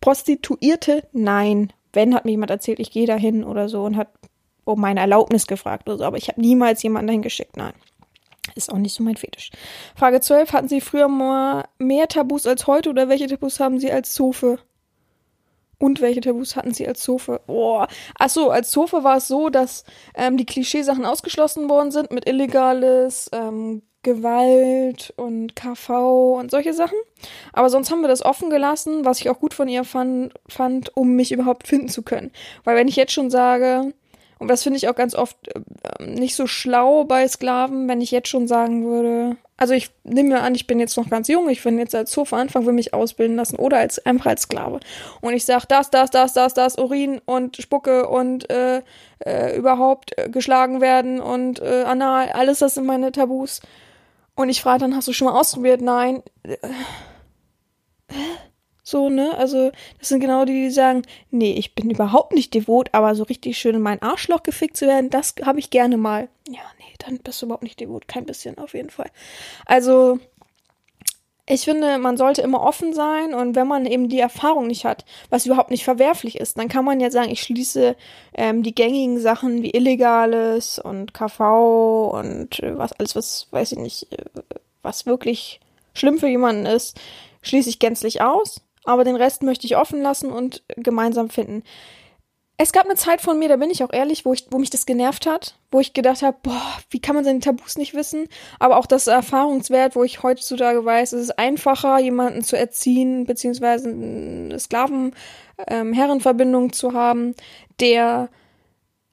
Prostituierte, nein. Wenn, hat mir jemand erzählt, ich gehe dahin oder so und hat um meine Erlaubnis gefragt oder so, aber ich habe niemals jemanden dahin geschickt, nein. Ist auch nicht so mein Fetisch. Frage 12. Hatten Sie früher mehr Tabus als heute oder welche Tabus haben Sie als Zofe? Und welche Tabus hatten Sie als Zofe? Oh. Achso, als Zofe war es so, dass ähm, die Klischeesachen ausgeschlossen worden sind mit Illegales, ähm, Gewalt und KV und solche Sachen. Aber sonst haben wir das offen gelassen, was ich auch gut von ihr fand, fand um mich überhaupt finden zu können. Weil wenn ich jetzt schon sage, und das finde ich auch ganz oft äh, nicht so schlau bei Sklaven, wenn ich jetzt schon sagen würde, also ich nehme mir an, ich bin jetzt noch ganz jung, ich bin jetzt als Hofer anfangen, will mich ausbilden lassen oder als einfach als Sklave. Und ich sage das, das, das, das, das, Urin und Spucke und äh, äh, überhaupt äh, geschlagen werden und äh, anal, alles das sind meine Tabus. Und ich frage dann, hast du schon mal ausprobiert? Nein. Äh, so, ne? Also, das sind genau die, die sagen, nee, ich bin überhaupt nicht devot, aber so richtig schön in mein Arschloch gefickt zu werden, das habe ich gerne mal. Ja, nee, dann bist du überhaupt nicht devot. Kein bisschen, auf jeden Fall. Also, ich finde, man sollte immer offen sein und wenn man eben die Erfahrung nicht hat, was überhaupt nicht verwerflich ist, dann kann man ja sagen, ich schließe ähm, die gängigen Sachen wie Illegales und KV und äh, was alles, was, weiß ich nicht, äh, was wirklich schlimm für jemanden ist, schließe ich gänzlich aus aber den Rest möchte ich offen lassen und gemeinsam finden. Es gab eine Zeit von mir, da bin ich auch ehrlich, wo, ich, wo mich das genervt hat, wo ich gedacht habe, boah, wie kann man seine Tabus nicht wissen? Aber auch das Erfahrungswert, wo ich heutzutage weiß, es ist einfacher, jemanden zu erziehen, beziehungsweise eine Sklaven-Herrenverbindung ähm, zu haben, der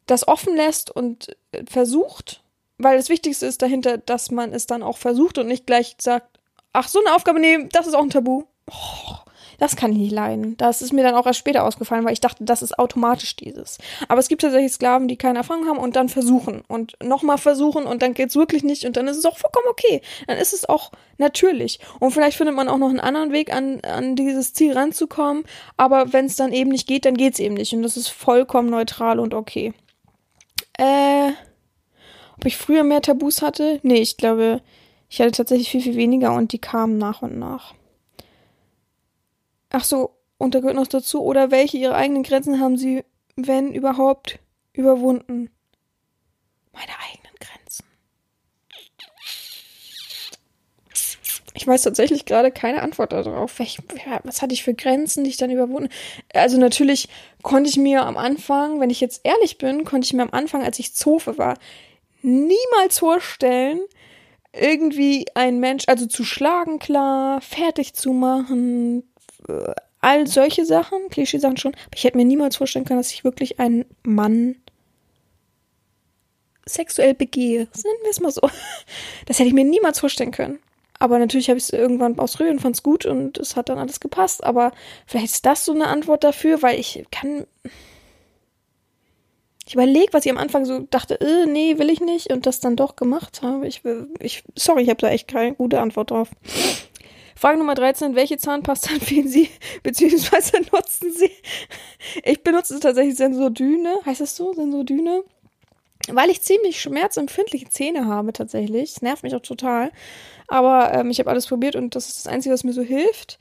das offen lässt und versucht, weil das Wichtigste ist dahinter, dass man es dann auch versucht und nicht gleich sagt, ach, so eine Aufgabe nehmen, das ist auch ein Tabu. Oh, Das kann ich nicht leiden. Das ist mir dann auch erst später ausgefallen, weil ich dachte, das ist automatisch dieses. Aber es gibt tatsächlich Sklaven, die keine Erfahrung haben und dann versuchen und nochmal versuchen und dann geht's wirklich nicht und dann ist es auch vollkommen okay. Dann ist es auch natürlich. Und vielleicht findet man auch noch einen anderen Weg, an, an dieses Ziel ranzukommen. Aber wenn es dann eben nicht geht, dann geht's eben nicht. Und das ist vollkommen neutral und okay. Äh, ob ich früher mehr Tabus hatte? Nee, ich glaube, ich hatte tatsächlich viel, viel weniger und die kamen nach und nach. Ach so, und da gehört noch dazu, oder welche ihre eigenen Grenzen haben sie, wenn überhaupt, überwunden? Meine eigenen Grenzen. Ich weiß tatsächlich gerade keine Antwort darauf. Welch, was hatte ich für Grenzen, die ich dann überwunden? Also natürlich konnte ich mir am Anfang, wenn ich jetzt ehrlich bin, konnte ich mir am Anfang, als ich Zofe war, niemals vorstellen, irgendwie ein Mensch, also zu schlagen, klar, fertig zu machen, all solche Sachen, Klischeesachen schon, aber ich hätte mir niemals vorstellen können, dass ich wirklich einen Mann sexuell begehe. Nennen wir es mal so. Das hätte ich mir niemals vorstellen können. Aber natürlich habe ich es irgendwann ausprobiert und fand es gut und es hat dann alles gepasst. Aber vielleicht ist das so eine Antwort dafür, weil ich kann. Ich überlege, was ich am Anfang so dachte, äh, nee, will ich nicht und das dann doch gemacht habe. Ich, ich sorry, ich habe da echt keine gute Antwort drauf. Frage Nummer 13. Welche Zahnpasta empfehlen Sie bzw. nutzen Sie? Ich benutze tatsächlich Sensodyne. Heißt das so? Sensodyne? Weil ich ziemlich schmerzempfindliche Zähne habe tatsächlich. Das nervt mich auch total. Aber ähm, ich habe alles probiert und das ist das Einzige, was mir so hilft.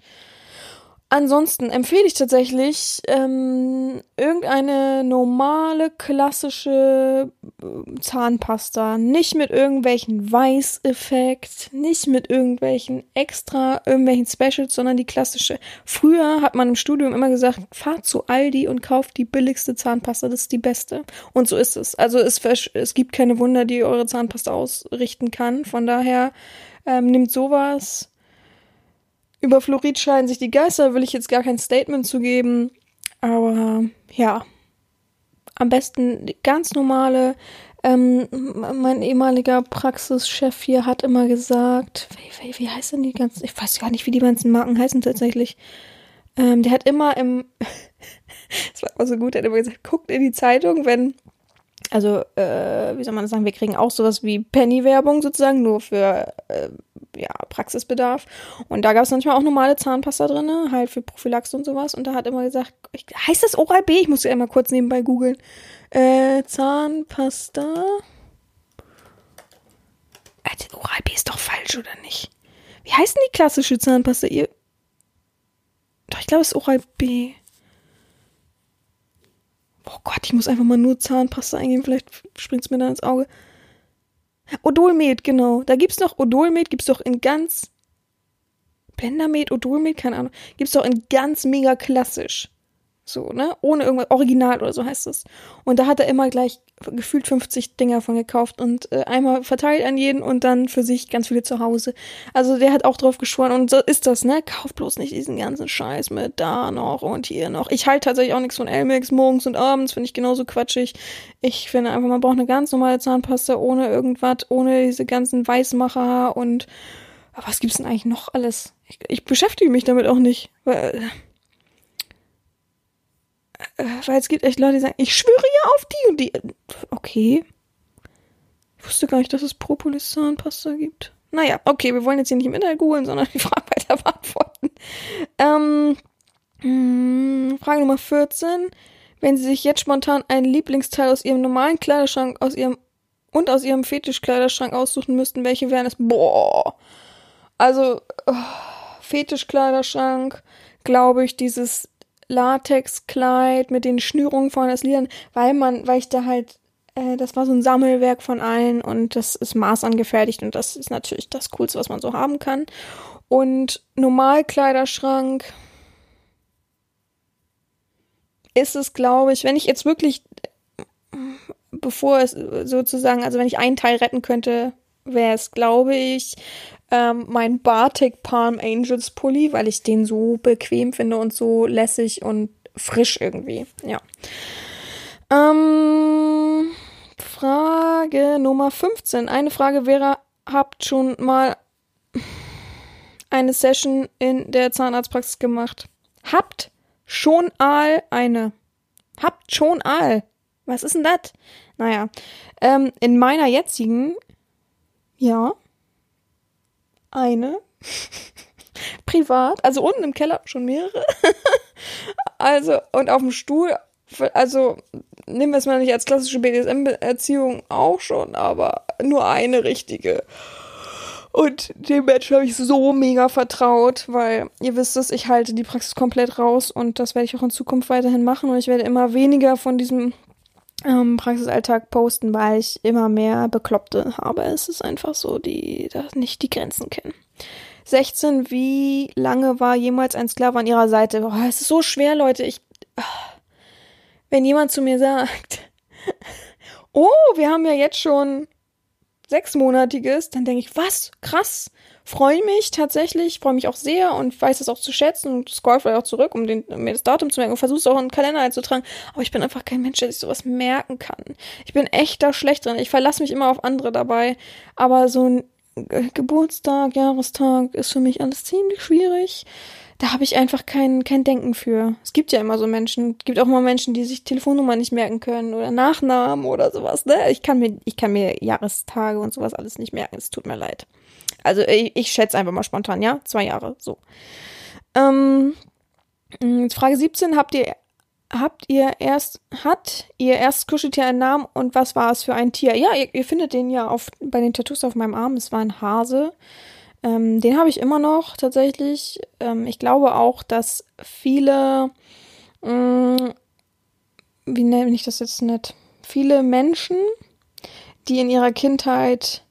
Ansonsten empfehle ich tatsächlich ähm, irgendeine normale, klassische äh, Zahnpasta. Nicht mit irgendwelchen Weißeffekt, nicht mit irgendwelchen extra, irgendwelchen Specials, sondern die klassische. Früher hat man im Studium immer gesagt, fahrt zu Aldi und kauft die billigste Zahnpasta, das ist die beste. Und so ist es. Also es, es gibt keine Wunder, die eure Zahnpasta ausrichten kann. Von daher ähm, nimmt sowas über Fluorid scheiden sich die Geister, will ich jetzt gar kein Statement zu geben. Aber ja, am besten ganz normale. Ähm, mein ehemaliger Praxischef hier hat immer gesagt, wie, wie, wie heißt denn die ganzen, ich weiß gar nicht, wie die ganzen Marken heißen tatsächlich. Ähm, der hat immer im, das war immer so gut, der hat immer gesagt, guckt in die Zeitung, wenn also, äh, wie soll man das sagen, wir kriegen auch sowas wie Penny-Werbung sozusagen, nur für äh, ja, Praxisbedarf. Und da gab es manchmal auch normale Zahnpasta drin, halt für Prophylaxe und sowas. Und da hat immer gesagt, ich, heißt das Oral-B? Ich muss ja immer kurz nebenbei googeln. Äh, Zahnpasta. Oral-B ist doch falsch, oder nicht? Wie heißt denn die klassische Zahnpasta? Ihr. Doch, ich glaube, es ist Oral-B. Oh Gott, ich muss einfach mal nur Zahnpasta eingeben, vielleicht springt es mir dann ins Auge. Odolmet, genau. Da gibt's noch Odolmet, gibt's doch in ganz Blendermet, Odolmet, keine Ahnung. Gibt's doch in ganz mega klassisch. So, ne? Ohne irgendwas, original oder so heißt es. Und da hat er immer gleich gefühlt 50 Dinger von gekauft und äh, einmal verteilt an jeden und dann für sich ganz viele zu Hause. Also der hat auch drauf geschworen und so ist das, ne? Kauft bloß nicht diesen ganzen Scheiß mit da noch und hier noch. Ich halte tatsächlich auch nichts von Elmex morgens und abends, finde ich genauso quatschig. Ich finde einfach, man braucht eine ganz normale Zahnpasta ohne irgendwas, ohne diese ganzen Weißmacher und was gibt's denn eigentlich noch alles? Ich, ich beschäftige mich damit auch nicht. Weil, äh, weil es gibt echt Leute, die sagen, ich schwöre ja auf die und die. Okay. Ich wusste gar nicht, dass es Propolis-Zahnpasta gibt. Naja, okay, wir wollen jetzt hier nicht im Internet googeln, sondern die Frage weiter beantworten. Ähm, hm, Frage Nummer 14. Wenn Sie sich jetzt spontan ein Lieblingsteil aus Ihrem normalen Kleiderschrank aus Ihrem und aus Ihrem Fetischkleiderschrank aussuchen müssten, welche wären es? Boah. Also, oh, Fetischkleiderschrank, glaube ich, dieses Latexkleid mit den Schnürungen vorne das Liedern, weil man, weil ich da halt, äh, das war so ein Sammelwerk von allen und das ist maßangefertigt und das ist natürlich das Coolste, was man so haben kann. Und Normalkleiderschrank ist es, glaube ich, wenn ich jetzt wirklich, bevor es sozusagen, also wenn ich einen Teil retten könnte, wäre es, glaube ich, ähm, mein Bartik Palm Angels Pulli, weil ich den so bequem finde und so lässig und frisch irgendwie. Ja. Ähm, Frage Nummer 15. Eine Frage wäre, habt schon mal eine Session in der Zahnarztpraxis gemacht? Habt schon all eine. Habt schon all. Was ist denn das? Naja, ähm, in meiner jetzigen, ja, eine, privat, also unten im Keller schon mehrere, also, und auf dem Stuhl, also, nehmen wir es mal nicht als klassische BDSM-Erziehung auch schon, aber nur eine richtige. Und dem Menschen habe ich so mega vertraut, weil ihr wisst es, ich halte die Praxis komplett raus und das werde ich auch in Zukunft weiterhin machen und ich werde immer weniger von diesem ähm, Praxisalltag posten, weil ich immer mehr Bekloppte habe. Es ist einfach so, die da nicht die Grenzen kennen. 16, wie lange war jemals ein Sklave an ihrer Seite? Boah, es ist so schwer, Leute. Ich, wenn jemand zu mir sagt, oh, wir haben ja jetzt schon sechsmonatiges, dann denke ich, was? Krass. Freue mich tatsächlich, freue mich auch sehr und weiß es auch zu schätzen und scroll vielleicht auch zurück, um, den, um mir das Datum zu merken und versuche es auch in den Kalender einzutragen. Aber ich bin einfach kein Mensch, der sich sowas merken kann. Ich bin echt da schlecht drin. Ich verlasse mich immer auf andere dabei. Aber so ein Geburtstag, Jahrestag ist für mich alles ziemlich schwierig da habe ich einfach kein, kein Denken für. Es gibt ja immer so Menschen, es gibt auch immer Menschen, die sich Telefonnummer nicht merken können oder Nachnamen oder sowas, ne? Ich kann mir, ich kann mir Jahrestage und sowas alles nicht merken. Es tut mir leid. Also ich, ich schätze einfach mal spontan, ja? Zwei Jahre, so. Ähm, Frage 17, habt ihr habt ihr erst, hat ihr erst Kuscheltier einen Namen und was war es für ein Tier? Ja, ihr, ihr findet den ja auf, bei den Tattoos auf meinem Arm. Es war ein Hase. Ähm, den habe ich immer noch tatsächlich. Ähm, ich glaube auch, dass viele, mh, mm, wie nenne ich das jetzt nicht, viele Menschen, die in ihrer Kindheit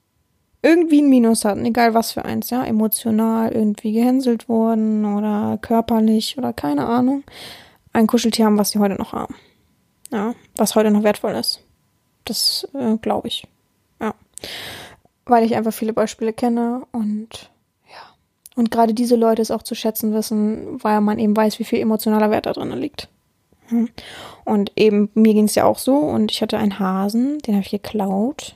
irgendwie ein Minus hatten, egal was für eins, ja, emotional irgendwie gehänselt wurden oder körperlich oder keine Ahnung, ein Kuscheltier haben, was sie heute noch haben. Ja, was heute noch wertvoll ist. Das äh, glaube ich. Ja weil ich einfach viele Beispiele kenne und ja. Und gerade diese Leute es auch zu schätzen wissen, weil man eben weiß, wie viel emotionaler Wert da drin liegt. Hm. Und eben, mir ging es ja auch so und ich hatte einen Hasen, den habe ich geklaut.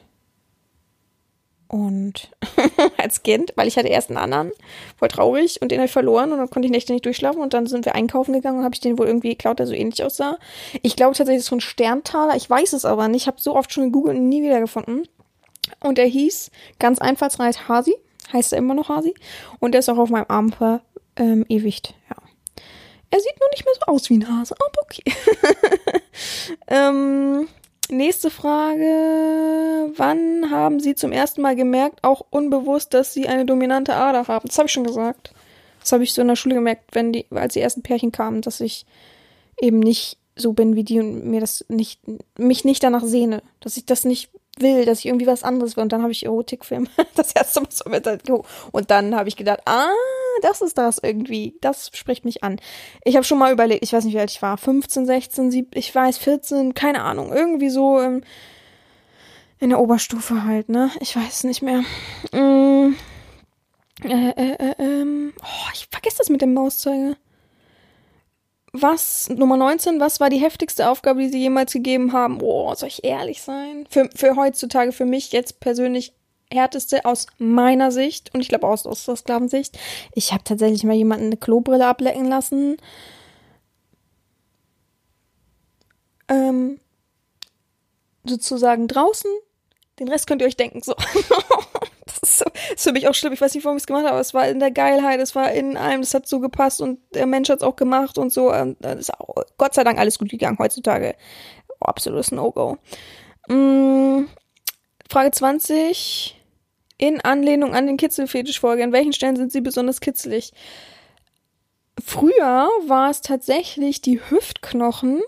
Und als Kind, weil ich hatte erst einen anderen, voll traurig und den habe ich verloren und dann konnte ich Nächte nicht durchschlafen und dann sind wir einkaufen gegangen und habe ich den wohl irgendwie geklaut, der so ähnlich aussah. Ich glaube tatsächlich, das ist so ein Sterntaler, ich weiß es aber nicht, ich habe so oft schon gegoogelt und nie wieder gefunden. Und er hieß ganz einfallsreich Hasi. Heißt er immer noch Hasi. Und er ist auch auf meinem Arm verewigt. Ähm, ja. Er sieht nur nicht mehr so aus wie ein Hase, aber okay. ähm, nächste Frage. Wann haben Sie zum ersten Mal gemerkt, auch unbewusst, dass Sie eine dominante Ader haben? Das habe ich schon gesagt. Das habe ich so in der Schule gemerkt, wenn die, als die ersten Pärchen kamen, dass ich eben nicht so bin wie die und mir das nicht, mich nicht danach sehne. Dass ich das nicht will, dass ich irgendwie was anderes will. Und dann habe ich Erotikfilm das erste Mal so mit Und dann habe ich gedacht, ah, das ist das irgendwie. Das spricht mich an. Ich habe schon mal überlegt, ich weiß nicht, wie alt ich war. 15, 16, 17, ich weiß, 14, keine Ahnung. Irgendwie so ähm, in der Oberstufe halt, ne? Ich weiß nicht mehr. Mm, äh, äh, äh, ähm. Oh, ich vergesse das mit dem Mauszeiger. Was, Nummer 19, was war die heftigste Aufgabe, die Sie jemals gegeben haben? Oh, soll ich ehrlich sein? Für, für heutzutage, für mich jetzt persönlich härteste aus meiner Sicht und ich glaube aus, aus der Sklavensicht. Ich habe tatsächlich mal jemanden eine Klobrille ablecken lassen. Ähm, sozusagen draußen. Den Rest könnt ihr euch denken. So. das ist, so, ist für mich auch schlimm. Ich weiß nicht, warum ich es gemacht habe, aber es war in der Geilheit, es war in allem, es hat so gepasst und der Mensch hat es auch gemacht und so. Und das ist auch, Gott sei Dank alles gut gegangen heutzutage. Oh, absolutes No-Go. Mm, Frage 20. In Anlehnung an den Kitzelfetisch-Folge, an welchen Stellen sind sie besonders kitzelig? Früher war es tatsächlich die Hüftknochen.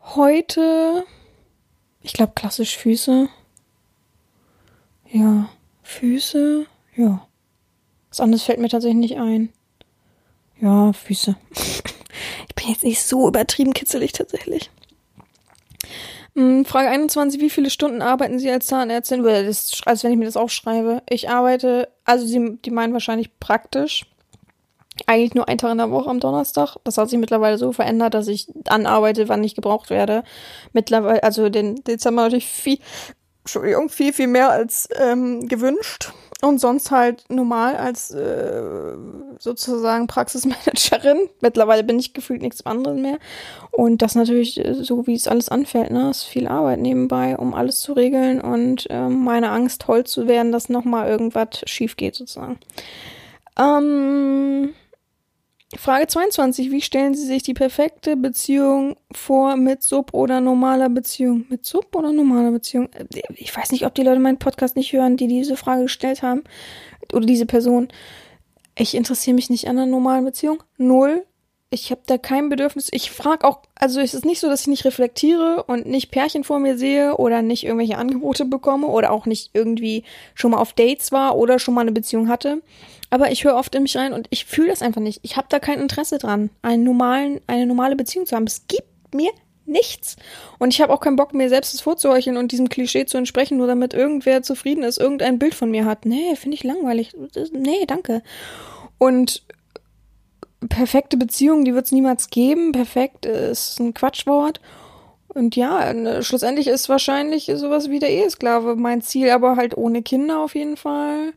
Heute, ich glaube, klassisch Füße. Ja, Füße, ja. Was anderes fällt mir tatsächlich nicht ein. Ja, Füße. ich bin jetzt nicht so übertrieben kitzelig tatsächlich. Hm, Frage 21. Wie viele Stunden arbeiten Sie als Zahnärztin? Das, als wenn ich mir das aufschreibe. Ich arbeite, also Sie, die meinen wahrscheinlich praktisch. Eigentlich nur einen Tag in der Woche am Donnerstag. Das hat sich mittlerweile so verändert, dass ich dann arbeite, wann ich gebraucht werde. Mittlerweile, also den Dezember natürlich viel Entschuldigung, viel, viel mehr als ähm, gewünscht. und sonst halt normal als äh, sozusagen Praxismanagerin. Mittlerweile bin ich gefühlt nichts anderes mehr. Und das natürlich äh, so, wie es alles anfällt. Ne? ist viel Arbeit nebenbei, um alles zu regeln und äh, meine Angst, toll zu werden, dass nochmal irgendwas schief geht sozusagen. Ähm, Frage 22. Wie stellen Sie sich die perfekte Beziehung vor mit Sub oder normaler Beziehung? Mit Sub oder normaler Beziehung? Ich weiß nicht, ob die Leute meinen Podcast nicht hören, die diese Frage gestellt haben. Oder diese Person. Ich interessiere mich nicht an einer normalen Beziehung. Null. Ich habe da kein Bedürfnis. Ich frage auch, also es ist nicht so, dass ich nicht reflektiere und nicht Pärchen vor mir sehe oder nicht irgendwelche Angebote bekomme oder auch nicht irgendwie schon mal auf Dates war oder schon mal eine Beziehung hatte. Aber ich höre oft in mich rein und ich fühle das einfach nicht. Ich habe da kein Interesse dran, einen normalen, eine normale Beziehung zu haben. Es gibt mir nichts. Und ich habe auch keinen Bock, mir selbst das vorzuheucheln und diesem Klischee zu entsprechen, nur damit irgendwer zufrieden ist, irgendein Bild von mir hat. Nee, finde ich langweilig. Nee, danke. Und perfekte Beziehung, die wird es niemals geben. Perfekt ist ein Quatschwort. Und ja, schlussendlich ist wahrscheinlich sowas wie der Ehesklave mein Ziel, aber halt ohne Kinder auf jeden Fall.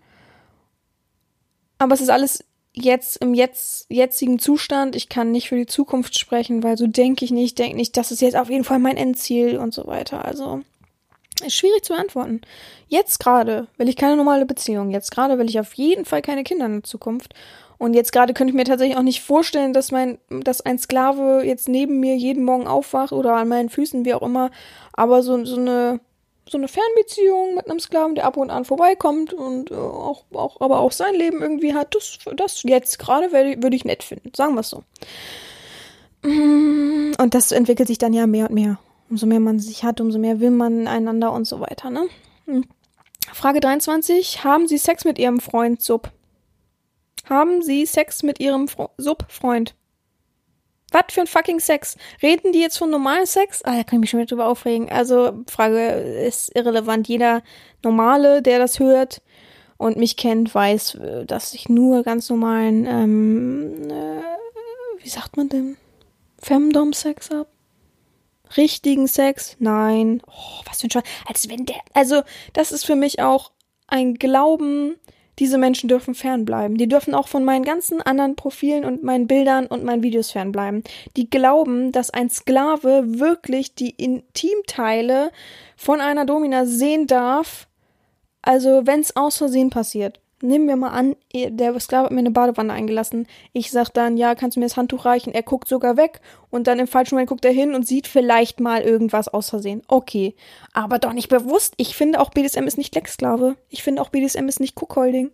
Aber es ist alles jetzt im jetzt, jetzigen Zustand. Ich kann nicht für die Zukunft sprechen, weil so denke ich nicht, denke nicht, das ist jetzt auf jeden Fall mein Endziel und so weiter. Also ist schwierig zu beantworten. Jetzt gerade will ich keine normale Beziehung. Jetzt gerade will ich auf jeden Fall keine Kinder in der Zukunft. Und jetzt gerade könnte ich mir tatsächlich auch nicht vorstellen, dass mein, dass ein Sklave jetzt neben mir jeden Morgen aufwacht oder an meinen Füßen, wie auch immer. Aber so, so eine so eine Fernbeziehung mit einem Sklaven, der ab und an vorbeikommt und äh, auch, auch, aber auch sein Leben irgendwie hat, das, das jetzt gerade würde ich nett finden. Sagen wir es so. Mm, und das entwickelt sich dann ja mehr und mehr. Umso mehr man sich hat, umso mehr will man einander und so weiter, ne? Hm. Frage 23. Haben Sie Sex mit Ihrem Freund Sub? Haben Sie Sex mit Ihrem Sub-Freund? Was für ein fucking Sex? Reden die jetzt von normalem Sex? Ah, da kann ich mich schon wieder drüber aufregen. Also, Frage ist irrelevant. Jeder Normale, der das hört und mich kennt, weiß, dass ich nur ganz normalen, ähm, äh, wie sagt man denn? Femdom-Sex hab? Richtigen Sex? Nein. Oh, was für ein Scheiß. Als wenn der, also, das ist für mich auch ein Glauben, diese Menschen dürfen fernbleiben. Die dürfen auch von meinen ganzen anderen Profilen und meinen Bildern und meinen Videos fernbleiben. Die glauben, dass ein Sklave wirklich die Intimteile von einer Domina sehen darf. Also, wenn es aus Versehen passiert. Nehmen wir mal an, der Sklave hat mir eine Badewanne eingelassen. Ich sag dann, ja, kannst du mir das Handtuch reichen? Er guckt sogar weg und dann im falschen Moment guckt er hin und sieht vielleicht mal irgendwas aus Versehen. Okay. Aber doch nicht bewusst. Ich finde auch BDSM ist nicht Lecksklave. Ich finde auch BDSM ist nicht Cookholding.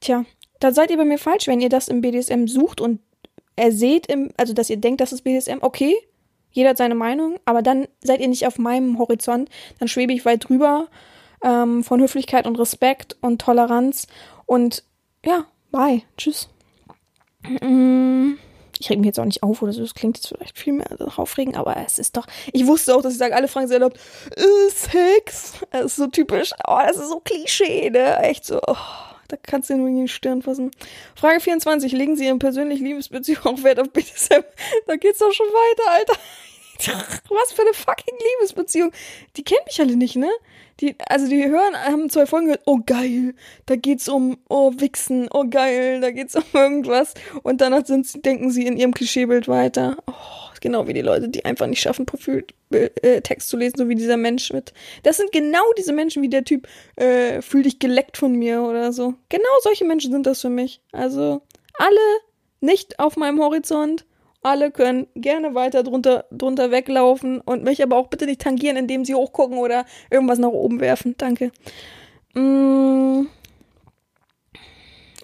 Tja, da seid ihr bei mir falsch, wenn ihr das im BDSM sucht und er seht im, also dass ihr denkt, das ist BDSM, okay. Jeder hat seine Meinung, aber dann seid ihr nicht auf meinem Horizont. Dann schwebe ich weit drüber ähm, von Höflichkeit und Respekt und Toleranz. Und ja, bye. Tschüss. Mm, ich reg mich jetzt auch nicht auf oder so. Das klingt jetzt vielleicht viel mehr aufregen, aber es ist doch. Ich wusste auch, dass ich sage, alle Fragen sind erlaubt. Äh, Sex. Das ist so typisch. Oh, das ist so Klischee, ne? Echt so. Oh, da kannst du nur in die Stirn fassen. Frage 24. Legen Sie Ihren persönlichen Liebesbeziehung auch Wert auf BDSM? Da geht's doch schon weiter, Alter. Was für eine fucking Liebesbeziehung. Die kennen mich alle nicht, ne? Die, also die hören, haben zwei Folgen gehört, oh geil, da geht's um, oh Wichsen, oh geil, da geht's um irgendwas. Und danach sind, denken sie in ihrem Klischeebild weiter. Oh, genau wie die Leute, die einfach nicht schaffen, Profiltext äh, zu lesen, so wie dieser Mensch mit. Das sind genau diese Menschen wie der Typ, äh, fühl dich geleckt von mir oder so. Genau solche Menschen sind das für mich. Also alle nicht auf meinem Horizont alle können gerne weiter drunter, drunter weglaufen und mich aber auch bitte nicht tangieren, indem sie hochgucken oder irgendwas nach oben werfen. Danke. Mm.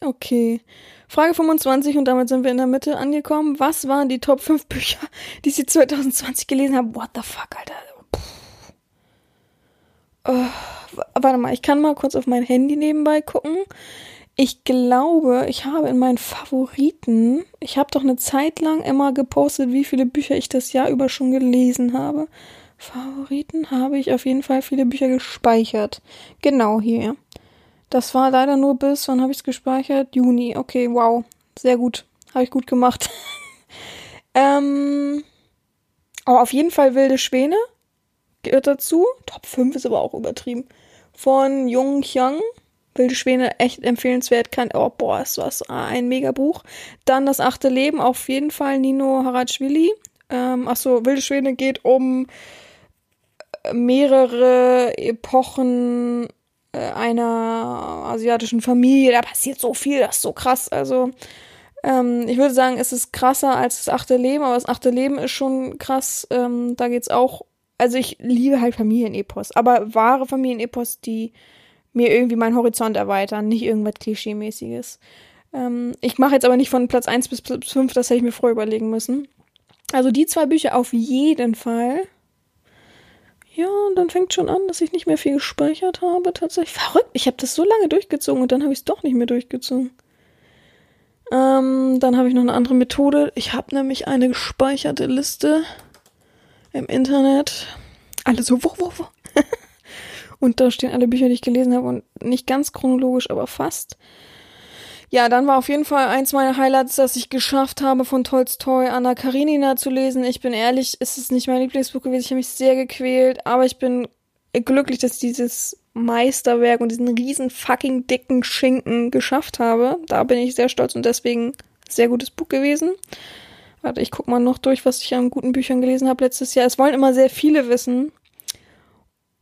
Okay. Frage 25 und damit sind wir in der Mitte angekommen. Was waren die Top 5 Bücher, die Sie 2020 gelesen haben? What the fuck, Alter? Oh, warte mal, ich kann mal kurz auf mein Handy nebenbei gucken. Ich glaube, ich habe in meinen Favoriten, ich habe doch eine Zeit lang immer gepostet, wie viele Bücher ich das Jahr über schon gelesen habe. Favoriten habe ich auf jeden Fall viele Bücher gespeichert. Genau hier. Das war leider nur bis, wann habe ich es gespeichert? Juni. Okay, wow. Sehr gut. Habe ich gut gemacht. ähm, aber auf jeden Fall Wilde Schwäne gehört dazu. Top 5 ist aber auch übertrieben. Von Jung Hyang Wilde Schwäne, echt empfehlenswert. Kann, oh, boah, ist was ein Megabuch. Dann das achte Leben, auf jeden Fall Nino Harajwili. Ähm, achso, Wilde Schwäne geht um mehrere Epochen äh, einer asiatischen Familie. Da passiert so viel, das ist so krass. Also, ähm, ich würde sagen, es ist krasser als das achte Leben, aber das achte Leben ist schon krass. Ähm, da geht's auch. Also, ich liebe halt Familienepos, aber wahre Familienepos, die mir irgendwie meinen Horizont erweitern, nicht irgendwas Klischee-mäßiges. Ähm, ich mache jetzt aber nicht von Platz 1 bis Platz 5, das hätte ich mir vorher überlegen müssen. Also die zwei Bücher auf jeden Fall. Ja, und dann fängt schon an, dass ich nicht mehr viel gespeichert habe. Tatsächlich verrückt. Ich habe das so lange durchgezogen und dann habe ich es doch nicht mehr durchgezogen. Ähm, dann habe ich noch eine andere Methode. Ich habe nämlich eine gespeicherte Liste im Internet. Alle so, wo, wo, wo. Und da stehen alle Bücher, die ich gelesen habe und nicht ganz chronologisch, aber fast. Ja, dann war auf jeden Fall eins meiner Highlights, dass ich geschafft habe, von Tolstoi Anna Karenina zu lesen. Ich bin ehrlich, ist es nicht mein Lieblingsbuch gewesen. Ich habe mich sehr gequält, aber ich bin glücklich, dass ich dieses Meisterwerk und diesen riesen fucking dicken Schinken geschafft habe. Da bin ich sehr stolz und deswegen sehr gutes Buch gewesen. Warte, ich guck mal noch durch, was ich an guten Büchern gelesen habe letztes Jahr. Es wollen immer sehr viele wissen.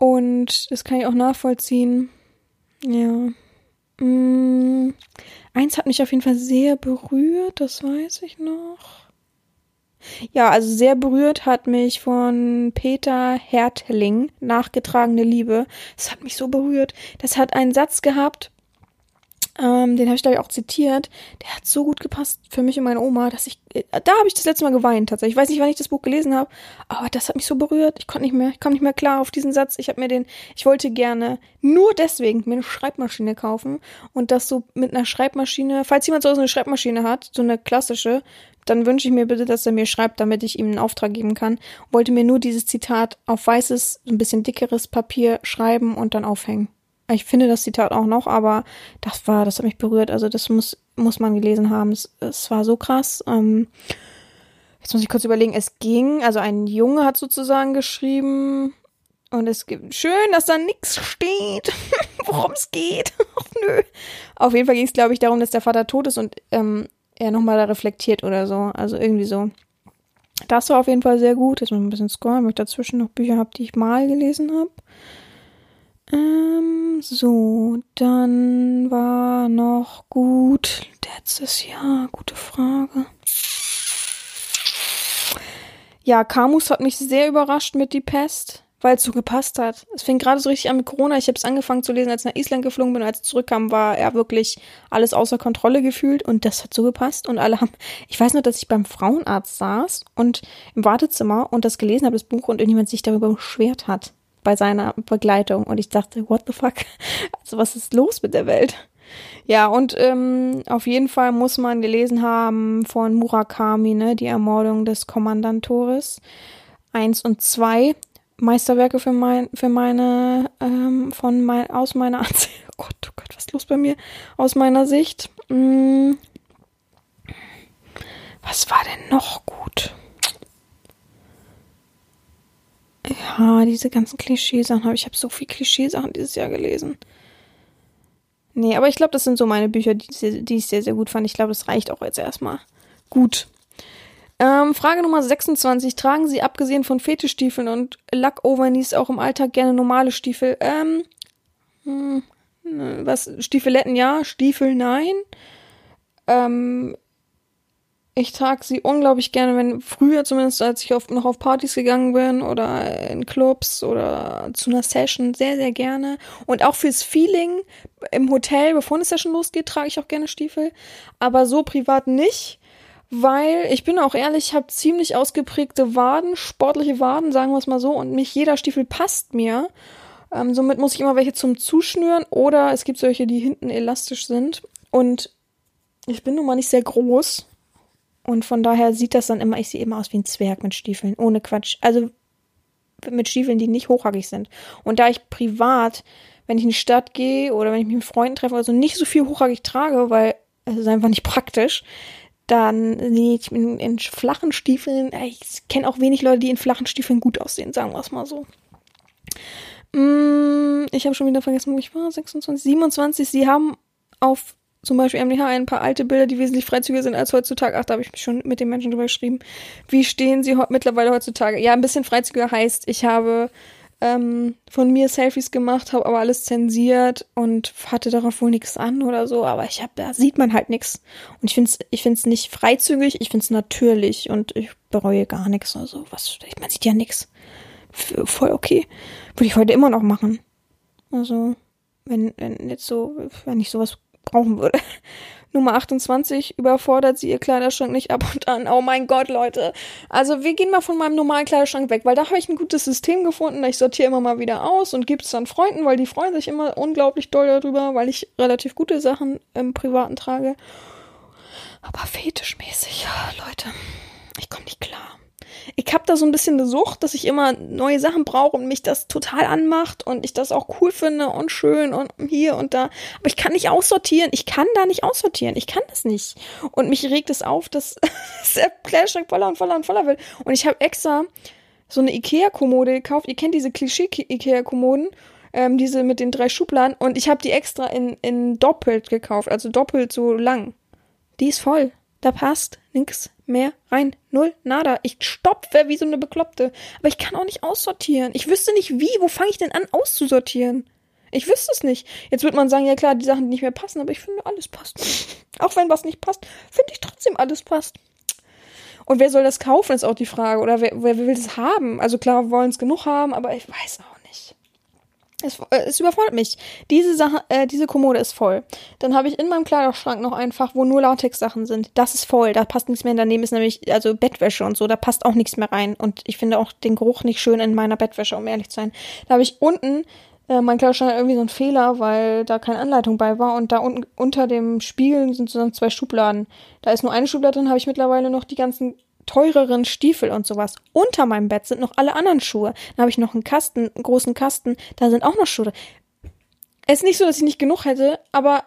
Und das kann ich auch nachvollziehen. Ja. Mm, eins hat mich auf jeden Fall sehr berührt, das weiß ich noch. Ja, also sehr berührt hat mich von Peter Hertling nachgetragene Liebe. Das hat mich so berührt. Das hat einen Satz gehabt, ähm, den habe ich glaube ich auch zitiert. Der hat so gut gepasst für mich und meine Oma, dass ich, äh, da habe ich das letzte Mal geweint tatsächlich. Ich weiß nicht, wann ich das Buch gelesen habe, aber das hat mich so berührt. Ich konnte nicht mehr, ich kam nicht mehr klar auf diesen Satz. Ich habe mir den, ich wollte gerne nur deswegen mir eine Schreibmaschine kaufen und das so mit einer Schreibmaschine. Falls jemand so eine Schreibmaschine hat, so eine klassische, dann wünsche ich mir bitte, dass er mir schreibt, damit ich ihm einen Auftrag geben kann. Wollte mir nur dieses Zitat auf weißes, ein bisschen dickeres Papier schreiben und dann aufhängen. Ich finde das Zitat auch noch, aber das war, das hat mich berührt. Also das muss, muss man gelesen haben. Es, war so krass. Ähm, jetzt muss ich kurz überlegen. Es ging, also ein Junge hat sozusagen geschrieben und es gibt schön, dass da nichts steht, worum es geht. Ach nö. Auf jeden Fall ging es, glaube ich, darum, dass der Vater tot ist und ähm, er nochmal da reflektiert oder so. Also irgendwie so. Das war auf jeden Fall sehr gut. Jetzt muss ich ein bisschen scrollen, weil ich dazwischen noch Bücher habe, die ich mal gelesen habe. Ähm, so, dann war noch gut letztes Jahr. Gute Frage. Ja, Camus hat mich sehr überrascht mit Die Pest, weil es so gepasst hat. Es fing gerade so richtig an mit Corona. Ich habe es angefangen zu lesen, als ich nach Island geflogen bin. Und als ich zurückkam, war er wirklich alles außer Kontrolle gefühlt. Und das hat so gepasst. Und alle haben. Ich weiß nur, dass ich beim Frauenarzt saß und im Wartezimmer und das gelesen habe, das Buch, und irgendjemand sich darüber beschwert hat bei seiner Begleitung und ich dachte, what the fuck? Also was ist los mit der Welt? Ja, und ähm, auf jeden Fall muss man gelesen haben von Murakami, ne, die Ermordung des Kommandantores. Eins und zwei Meisterwerke für mein, für meine, ähm, von mein, aus meiner Ansicht. Oh Gott, oh Gott, was ist los bei mir? Aus meiner Sicht. Hm, was war denn noch gut? Ja, diese ganzen Klischeesachen habe ich. habe so viel Klischeesachen dieses Jahr gelesen. Nee, aber ich glaube, das sind so meine Bücher, die, die ich sehr, sehr gut fand. Ich glaube, das reicht auch jetzt erstmal. Gut. Ähm, Frage Nummer 26. Tragen Sie abgesehen von Fetischstiefeln und Lackovernies auch im Alltag gerne normale Stiefel? Ähm, hm, was? Stiefeletten ja, Stiefel nein. Ähm, ich trage sie unglaublich gerne, wenn früher zumindest, als ich auf, noch auf Partys gegangen bin oder in Clubs oder zu einer Session, sehr, sehr gerne. Und auch fürs Feeling im Hotel, bevor eine Session losgeht, trage ich auch gerne Stiefel. Aber so privat nicht, weil ich bin auch ehrlich, ich habe ziemlich ausgeprägte Waden, sportliche Waden, sagen wir es mal so, und nicht jeder Stiefel passt mir. Ähm, somit muss ich immer welche zum Zuschnüren oder es gibt solche, die hinten elastisch sind. Und ich bin nun mal nicht sehr groß und von daher sieht das dann immer, ich sehe immer aus wie ein Zwerg mit Stiefeln, ohne Quatsch. Also mit Stiefeln, die nicht hochhackig sind. Und da ich privat, wenn ich in die Stadt gehe oder wenn ich mich mit Freunden treffe oder so, nicht so viel hochhackig trage, weil es ist einfach nicht praktisch, dann nee, ich bin in flachen Stiefeln, ich kenne auch wenig Leute, die in flachen Stiefeln gut aussehen, sagen wir es mal so. Mm, ich habe schon wieder vergessen, wo ich war. 26, 27. Sie haben auf zum Beispiel MDH ein paar alte Bilder, die wesentlich freizügiger sind als heutzutage. Ach, da habe ich mich schon mit den Menschen drüber geschrieben. Wie stehen sie mittlerweile heutzutage? Ja, ein bisschen freizügiger heißt, ich habe ähm, von mir Selfies gemacht, habe aber alles zensiert und hatte darauf wohl nichts an oder so. Aber ich habe, da sieht man halt nichts. Und ich finde es ich find's nicht freizügig, ich finde es natürlich und ich bereue gar nichts oder so. Was, man sieht ja nichts. Voll okay. Würde ich heute immer noch machen. Also, wenn, wenn jetzt so, wenn ich sowas brauchen würde. Nummer 28 überfordert sie ihr Kleiderschrank nicht ab und an. Oh mein Gott, Leute. Also wir gehen mal von meinem normalen Kleiderschrank weg, weil da habe ich ein gutes System gefunden. Ich sortiere immer mal wieder aus und gebe es dann Freunden, weil die freuen sich immer unglaublich doll darüber, weil ich relativ gute Sachen im Privaten trage. Aber fetischmäßig, Leute, ich komme nicht klar ich habe da so ein bisschen eine Sucht, dass ich immer neue Sachen brauche und mich das total anmacht und ich das auch cool finde und schön und hier und da. Aber ich kann nicht aussortieren. Ich kann da nicht aussortieren. Ich kann das nicht. Und mich regt es auf, dass der Kleiderschrank voller und voller und voller wird. Und ich habe extra so eine Ikea-Kommode gekauft. Ihr kennt diese Klischee-Ikea-Kommoden. Ähm, diese mit den drei Schubladen. Und ich habe die extra in, in doppelt gekauft. Also doppelt so lang. Die ist voll. Da passt nix mehr rein. Null, nada. Ich stopfe wie so eine Bekloppte. Aber ich kann auch nicht aussortieren. Ich wüsste nicht wie. Wo fange ich denn an auszusortieren? Ich wüsste es nicht. Jetzt wird man sagen, ja klar, die Sachen, die nicht mehr passen, aber ich finde, alles passt. Auch wenn was nicht passt, finde ich trotzdem, alles passt. Und wer soll das kaufen, ist auch die Frage. Oder wer, wer will es haben? Also klar, wollen es genug haben, aber ich weiß auch es, äh, es überfordert mich. Diese Sache, äh, diese Kommode ist voll. Dann habe ich in meinem Kleiderschrank noch ein Fach, wo nur Latex-Sachen sind. Das ist voll. Da passt nichts mehr. Daneben ist nämlich also Bettwäsche und so. Da passt auch nichts mehr rein. Und ich finde auch den Geruch nicht schön in meiner Bettwäsche, um ehrlich zu sein. Da habe ich unten äh, mein Kleiderschrank hat irgendwie so einen Fehler, weil da keine Anleitung bei war. Und da unten unter dem Spiegel sind so zwei Schubladen. Da ist nur eine Schublade drin. Habe ich mittlerweile noch die ganzen teureren Stiefel und sowas. Unter meinem Bett sind noch alle anderen Schuhe. Dann habe ich noch einen Kasten, einen großen Kasten, da sind auch noch Schuhe. Es ist nicht so, dass ich nicht genug hätte, aber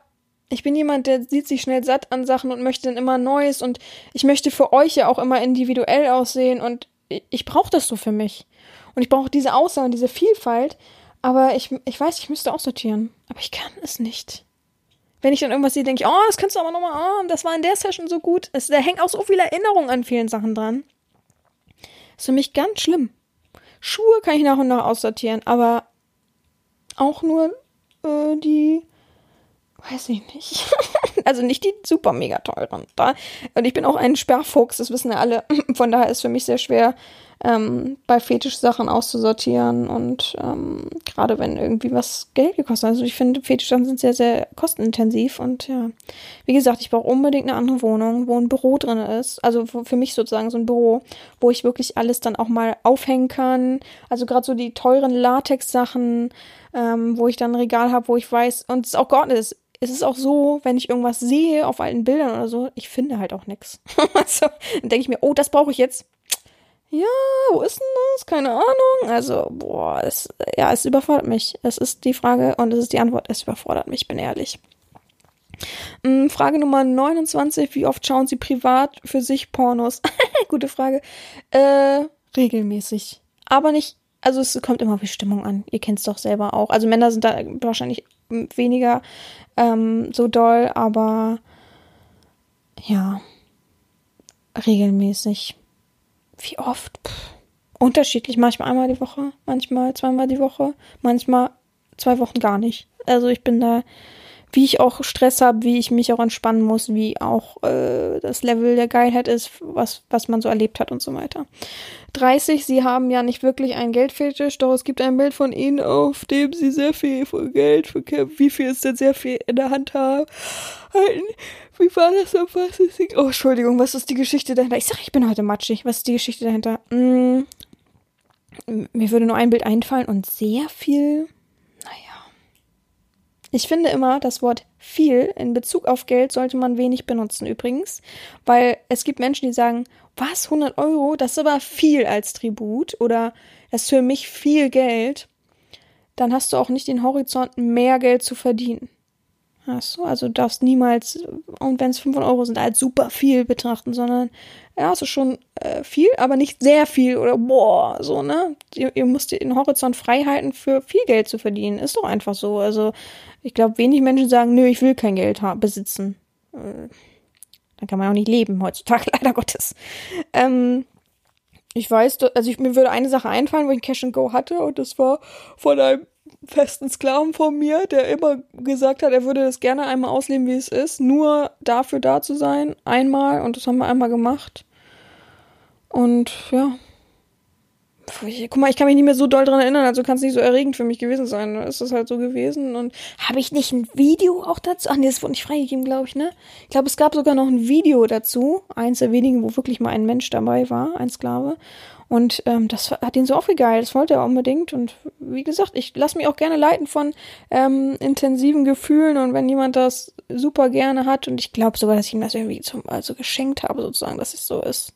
ich bin jemand, der sieht sich schnell satt an Sachen und möchte dann immer Neues und ich möchte für euch ja auch immer individuell aussehen und ich brauche das so für mich. Und ich brauche diese Auswahl, diese Vielfalt, aber ich, ich weiß, ich müsste aussortieren. Aber ich kann es nicht wenn ich dann irgendwas sehe, denke ich, oh, das kannst du aber nochmal, oh, das war in der Session so gut. Es, da hängt auch so viel Erinnerung an vielen Sachen dran. ist für mich ganz schlimm. Schuhe kann ich nach und nach aussortieren, aber auch nur äh, die, weiß ich nicht. also nicht die super mega teuren. Da, und ich bin auch ein Sperrfuchs, das wissen ja alle. Von daher ist für mich sehr schwer, ähm, bei Fetischsachen auszusortieren und ähm, gerade wenn irgendwie was Geld gekostet hat. Also ich finde, Fetischsachen sind sehr, sehr kostenintensiv und ja, wie gesagt, ich brauche unbedingt eine andere Wohnung, wo ein Büro drin ist. Also für mich sozusagen so ein Büro, wo ich wirklich alles dann auch mal aufhängen kann. Also gerade so die teuren Latex-Sachen, ähm, wo ich dann ein Regal habe, wo ich weiß, und es auch geordnet ist es ist auch so, wenn ich irgendwas sehe auf alten Bildern oder so, ich finde halt auch nichts. also, dann denke ich mir, oh, das brauche ich jetzt ja, wo ist denn das? Keine Ahnung. Also, boah, es, ja, es überfordert mich. Es ist die Frage und es ist die Antwort. Es überfordert mich, bin ehrlich. Hm, Frage Nummer 29. Wie oft schauen Sie privat für sich Pornos? Gute Frage. Äh, regelmäßig. Aber nicht, also es kommt immer auf die Stimmung an. Ihr kennt es doch selber auch. Also Männer sind da wahrscheinlich weniger ähm, so doll, aber ja, regelmäßig. Wie oft? Pff. Unterschiedlich. Manchmal einmal die Woche, manchmal zweimal die Woche, manchmal zwei Wochen gar nicht. Also ich bin da, wie ich auch Stress habe, wie ich mich auch entspannen muss, wie auch äh, das Level der Geilheit ist, was, was man so erlebt hat und so weiter. 30, sie haben ja nicht wirklich einen Geldfetisch, doch es gibt ein Bild von ihnen, auf dem sie sehr viel Geld für Wie viel ist denn sehr viel in der Hand haben? Wie war das auf was ist die, Oh, Entschuldigung, was ist die Geschichte dahinter? Ich sag, ich bin heute matschig. Was ist die Geschichte dahinter? Hm, mir würde nur ein Bild einfallen und sehr viel. Ich finde immer, das Wort viel in Bezug auf Geld sollte man wenig benutzen übrigens, weil es gibt Menschen, die sagen, was, 100 Euro, das ist aber viel als Tribut oder das ist für mich viel Geld. Dann hast du auch nicht den Horizont, mehr Geld zu verdienen. Hast du? Also du darfst niemals, und wenn es 500 Euro sind, als super viel betrachten, sondern ja, es ist schon äh, viel, aber nicht sehr viel oder boah, so, ne? Ihr, ihr müsst den Horizont frei halten, für viel Geld zu verdienen. Ist doch einfach so. Also ich glaube, wenig Menschen sagen, nö, ich will kein Geld besitzen. Äh, dann kann man auch nicht leben heutzutage, leider Gottes. Ähm, ich weiß, also ich, mir würde eine Sache einfallen, wo ich Cash and Go hatte, und das war von einem festen Sklaven von mir, der immer gesagt hat, er würde das gerne einmal ausleben, wie es ist, nur dafür da zu sein, einmal, und das haben wir einmal gemacht. Und ja. Guck mal, ich kann mich nicht mehr so doll dran erinnern, also kann es nicht so erregend für mich gewesen sein. Ist das halt so gewesen. Und habe ich nicht ein Video auch dazu? Ach nee, das wurde nicht freigegeben, glaube ich, ne? Ich glaube, es gab sogar noch ein Video dazu. Eins der wenigen, wo wirklich mal ein Mensch dabei war, ein Sklave. Und ähm, das hat ihn so aufgegeilt, das wollte er unbedingt. Und wie gesagt, ich lasse mich auch gerne leiten von ähm, intensiven Gefühlen und wenn jemand das super gerne hat und ich glaube sogar, dass ich ihm das irgendwie zum, also geschenkt habe, sozusagen, dass es so ist.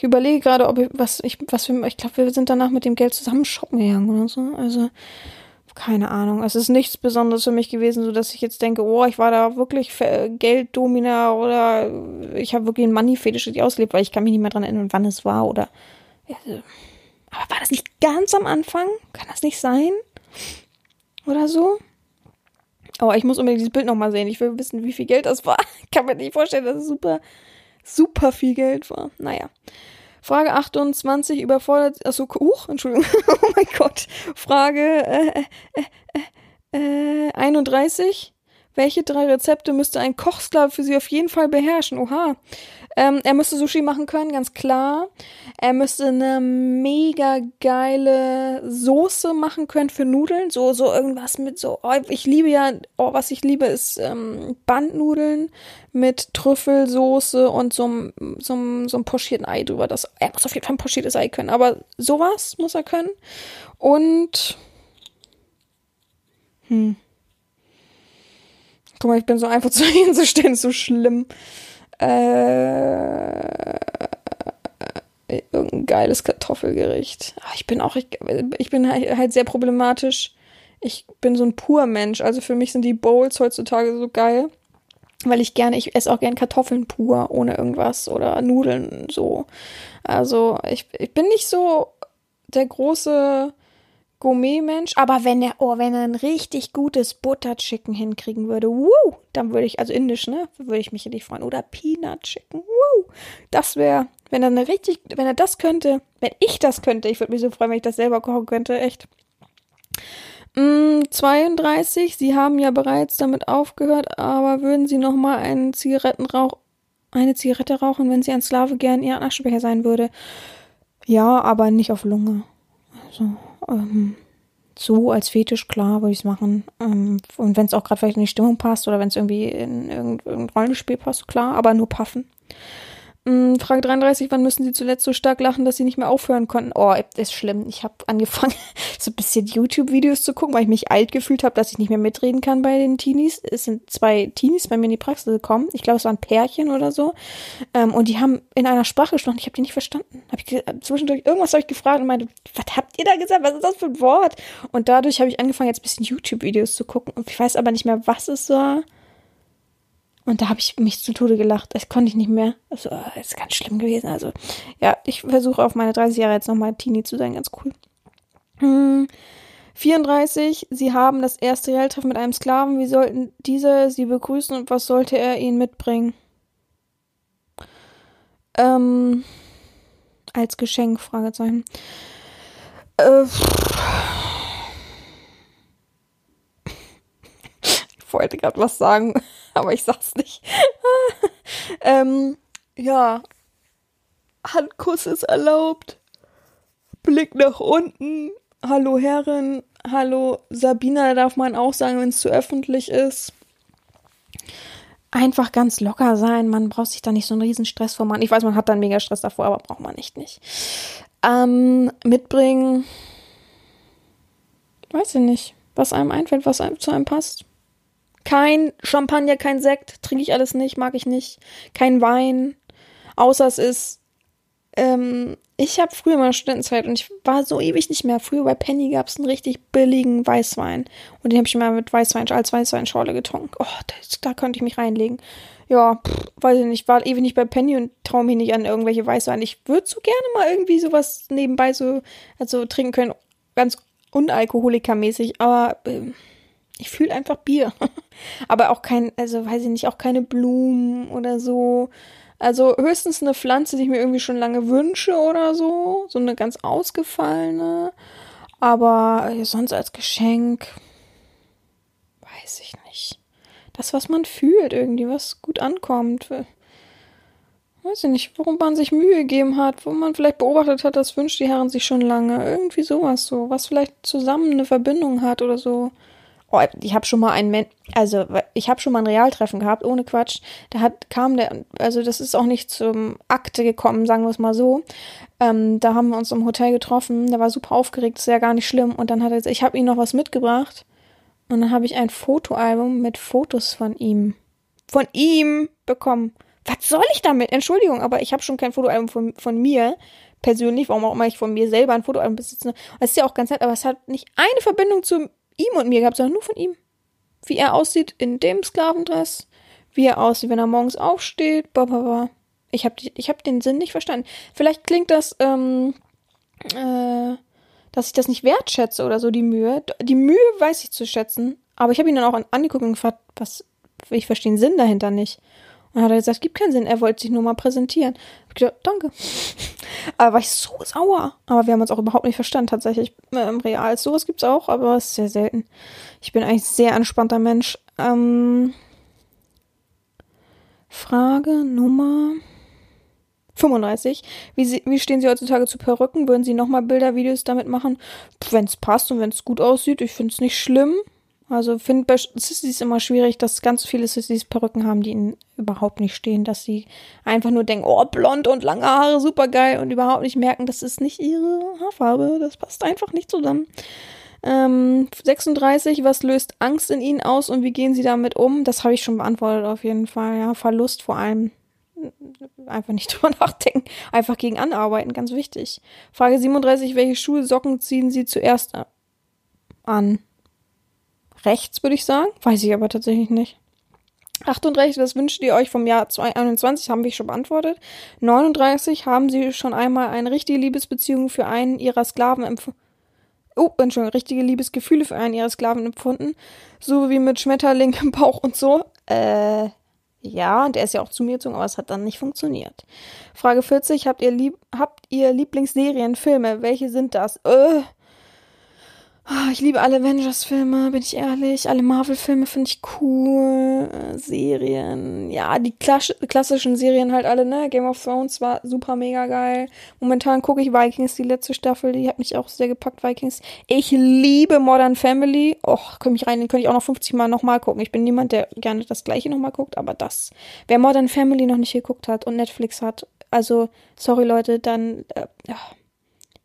Ich überlege gerade, ob ich, was ich, was wir, ich glaube, wir sind danach mit dem Geld zusammen shoppen gegangen oder so. Also, keine Ahnung. Es ist nichts Besonderes für mich gewesen, so dass ich jetzt denke, oh, ich war da wirklich Gelddomina oder ich habe wirklich einen Money-Fetisch ausgelebt, weil ich kann mich nicht mehr dran erinnern, wann es war oder also, aber war das nicht ganz am Anfang? Kann das nicht sein? Oder so? Aber ich muss unbedingt dieses Bild nochmal sehen. Ich will wissen, wie viel Geld das war. Ich kann mir nicht vorstellen, dass es super, super viel Geld war. Naja. Frage 28 überfordert. Achso, huch, Entschuldigung. oh mein Gott. Frage äh, äh, äh, äh, 31. Welche drei Rezepte müsste ein Kochsklave für Sie auf jeden Fall beherrschen? Oha. Ähm, er müsste Sushi machen können, ganz klar. Er müsste eine mega geile Soße machen können für Nudeln. So, so irgendwas mit so. Oh, ich liebe ja, oh, was ich liebe, ist ähm, Bandnudeln mit Trüffelsoße und so einem so, pochierten Ei drüber. Das, er muss auf jeden Fall ein pochiertes Ei können. Aber sowas muss er können. Und. Hm. Guck mal, ich bin so einfach zu hinzustellen, ist so schlimm äh, irgendein geiles Kartoffelgericht. Ach, ich bin auch, ich, ich bin halt, sehr problematisch. Ich bin so ein pur Mensch. Also für mich sind die Bowls heutzutage so geil. Weil ich gerne, ich esse auch gern Kartoffeln pur, ohne irgendwas oder Nudeln so. Also ich, ich bin nicht so der große Gourmet-Mensch, aber wenn er, oh, wenn er ein richtig gutes Butter Chicken hinkriegen würde, wuh, dann würde ich, also indisch, ne, würde ich mich richtig freuen. Oder Peanut Chicken, wuh, das wäre, wenn er eine richtig, wenn er das könnte, wenn ich das könnte, ich würde mich so freuen, wenn ich das selber kochen könnte, echt. Mm, 32, Sie haben ja bereits damit aufgehört, aber würden Sie noch mal einen Zigarettenrauch, eine Zigarette rauchen, wenn Sie ein Sklave gern Ihr Aschenbecher sein würde? Ja, aber nicht auf Lunge. Also, ähm, so als Fetisch, klar, würde ich es machen. Ähm, und wenn es auch gerade vielleicht in die Stimmung passt oder wenn es irgendwie in irgendein Rollenspiel passt, klar, aber nur paffen. Mm, Frage 33, wann müssen Sie zuletzt so stark lachen, dass Sie nicht mehr aufhören konnten? Oh, ist schlimm. Ich habe angefangen, so ein bisschen YouTube-Videos zu gucken, weil ich mich alt gefühlt habe, dass ich nicht mehr mitreden kann bei den Teenies. Es sind zwei Teenies bei mir in die Praxis gekommen. Ich glaube, es waren Pärchen oder so. Ähm, und die haben in einer Sprache gesprochen. Ich habe die nicht verstanden. Hab ich zwischendurch irgendwas habe ich gefragt und meinte, was habt ihr da gesagt? Was ist das für ein Wort? Und dadurch habe ich angefangen, jetzt ein bisschen YouTube-Videos zu gucken. Und ich weiß aber nicht mehr, was es war. Und da habe ich mich zu Tode gelacht. Das konnte ich nicht mehr. Also, das ist ganz schlimm gewesen. Also, ja, ich versuche auf meine 30 Jahre jetzt nochmal Teenie zu sein. Ganz cool. Hm. 34. Sie haben das erste Realtreffen mit einem Sklaven. Wie sollten diese sie begrüßen und was sollte er ihnen mitbringen? Ähm, als Geschenk, Fragezeichen. Äh, ich wollte gerade was sagen. Aber ich sag's nicht. ähm, ja. Handkuss ist erlaubt. Blick nach unten. Hallo Herren. Hallo Sabina darf man auch sagen, wenn es zu öffentlich ist. Einfach ganz locker sein. Man braucht sich da nicht so einen riesen Stress vor. Ich weiß, man hat dann mega Stress davor, aber braucht man nicht nicht. Ähm, mitbringen. Weiß ich nicht, was einem einfällt, was einem zu einem passt. Kein Champagner, kein Sekt, trinke ich alles nicht, mag ich nicht. Kein Wein, außer es ist ähm, Ich habe früher mal Studentenzeit und ich war so ewig nicht mehr. Früher bei Penny gab es einen richtig billigen Weißwein. Und den habe ich mal mit Weißwein als Weißweinschorle getrunken. Oh, das, da könnte ich mich reinlegen. Ja, pff, weiß ich nicht. War ewig nicht bei Penny und traue mich nicht an irgendwelche Weißwein. Ich würde so gerne mal irgendwie sowas nebenbei so also trinken können. Ganz unalkoholikermäßig. Aber äh, ich fühle einfach Bier. aber auch kein, also weiß ich nicht, auch keine Blumen oder so. Also höchstens eine Pflanze, die ich mir irgendwie schon lange wünsche oder so. So eine ganz ausgefallene. Aber sonst als Geschenk weiß ich nicht. Das, was man fühlt, irgendwie, was gut ankommt. Weiß ich nicht, warum man sich Mühe gegeben hat, wo man vielleicht beobachtet hat, das wünscht die Herren sich schon lange. Irgendwie sowas so, was vielleicht zusammen eine Verbindung hat oder so. Oh, ich habe schon mal ein, also ich habe schon mal ein Realtreffen gehabt, ohne Quatsch. Da hat kam der, also das ist auch nicht zum Akte gekommen, sagen wir es mal so. Ähm, da haben wir uns im Hotel getroffen. Der war super aufgeregt, ist ja gar nicht schlimm. Und dann hat er, ich habe ihm noch was mitgebracht. Und dann habe ich ein Fotoalbum mit Fotos von ihm, von ihm bekommen. Was soll ich damit? Entschuldigung, aber ich habe schon kein Fotoalbum von, von mir persönlich, warum auch immer ich von mir selber ein Fotoalbum besitze. Das ist ja auch ganz nett, aber es hat nicht eine Verbindung zu ihm und mir gehabt, sondern nur von ihm. Wie er aussieht in dem Sklavendress, wie er aussieht, wenn er morgens aufsteht, bla Ich habe ich hab den Sinn nicht verstanden. Vielleicht klingt das, ähm, äh, dass ich das nicht wertschätze oder so, die Mühe. Die Mühe weiß ich zu schätzen, aber ich habe ihn dann auch angeguckt und gefragt, was, ich verstehe den Sinn dahinter nicht. Und hat er gesagt, es gibt keinen Sinn, er wollte sich nur mal präsentieren. Ich gesagt, danke. aber war ich so sauer. Aber wir haben uns auch überhaupt nicht verstanden, tatsächlich. Im Real. Sowas gibt's auch, aber es ist sehr selten. Ich bin eigentlich sehr entspannter Mensch. Ähm, Frage Nummer 35. Wie, sie, wie stehen Sie heutzutage zu Perücken? Würden Sie nochmal Bilder, Videos damit machen? Wenn es passt und wenn es gut aussieht, ich finde es nicht schlimm. Also finde bei Sissys immer schwierig, dass ganz viele Sissys Perücken haben, die ihnen überhaupt nicht stehen, dass sie einfach nur denken, oh, blond und lange Haare, super geil und überhaupt nicht merken, das ist nicht ihre Haarfarbe, das passt einfach nicht zusammen. Ähm, 36, was löst Angst in ihnen aus und wie gehen sie damit um? Das habe ich schon beantwortet auf jeden Fall, ja, Verlust vor allem. Einfach nicht drüber nachdenken, einfach gegen anarbeiten, ganz wichtig. Frage 37, welche Schuhe, Socken ziehen Sie zuerst an? Rechts, würde ich sagen. Weiß ich aber tatsächlich nicht. 38, was wünscht ihr euch vom Jahr 2021? Haben wir schon beantwortet. 39, haben Sie schon einmal eine richtige Liebesbeziehung für einen Ihrer Sklaven empfunden? Oh, Entschuldigung, richtige Liebesgefühle für einen Ihrer Sklaven empfunden? So wie mit Schmetterling im Bauch und so? Äh, ja, der ist ja auch zu mir gezogen, aber es hat dann nicht funktioniert. Frage 40, habt ihr, lieb habt ihr Lieblingsserien, Filme? Welche sind das? Äh, Ah, ich liebe alle Avengers-Filme, bin ich ehrlich. Alle Marvel-Filme finde ich cool. Serien. Ja, die Klass klassischen Serien halt alle, ne? Game of Thrones war super mega geil. Momentan gucke ich Vikings, die letzte Staffel, die hat mich auch sehr gepackt, Vikings. Ich liebe Modern Family. Och, könnte mich rein, den könnte ich auch noch 50 Mal nochmal gucken. Ich bin niemand, der gerne das gleiche nochmal guckt, aber das. Wer Modern Family noch nicht geguckt hat und Netflix hat, also, sorry Leute, dann, äh, ja